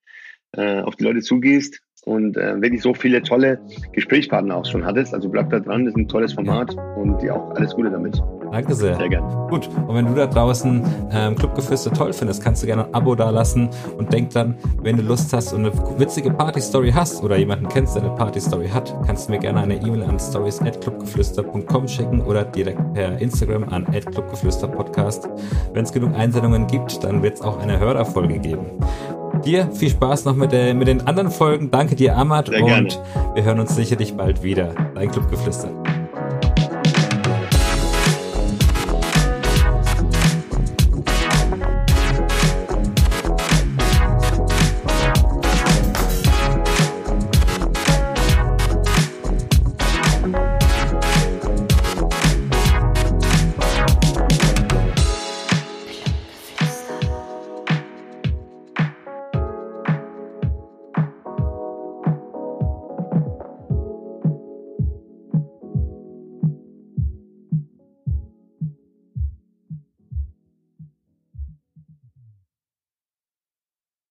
äh, auf die Leute zugehst und äh, wirklich so viele tolle Gesprächspartner auch schon hattest. Also bleib da dran, das ist ein tolles Format und dir auch alles Gute damit. Danke sehr. Sehr gerne. Gut, und wenn du da draußen ähm, Clubgeflüster toll findest, kannst du gerne ein Abo da lassen und denk dann, wenn du Lust hast und eine witzige Party-Story hast oder jemanden kennst, der eine Party-Story hat, kannst du mir gerne eine E-Mail an stories.clubgeflüster.com schicken oder direkt per Instagram an clubgeflüsterpodcast. Wenn es genug Einsendungen gibt, dann wird es auch eine Hörerfolge geben. Dir viel Spaß noch mit, der, mit den anderen Folgen. Danke dir, Ahmad. Sehr und wir hören uns sicherlich bald wieder. Dein Clubgeflüster.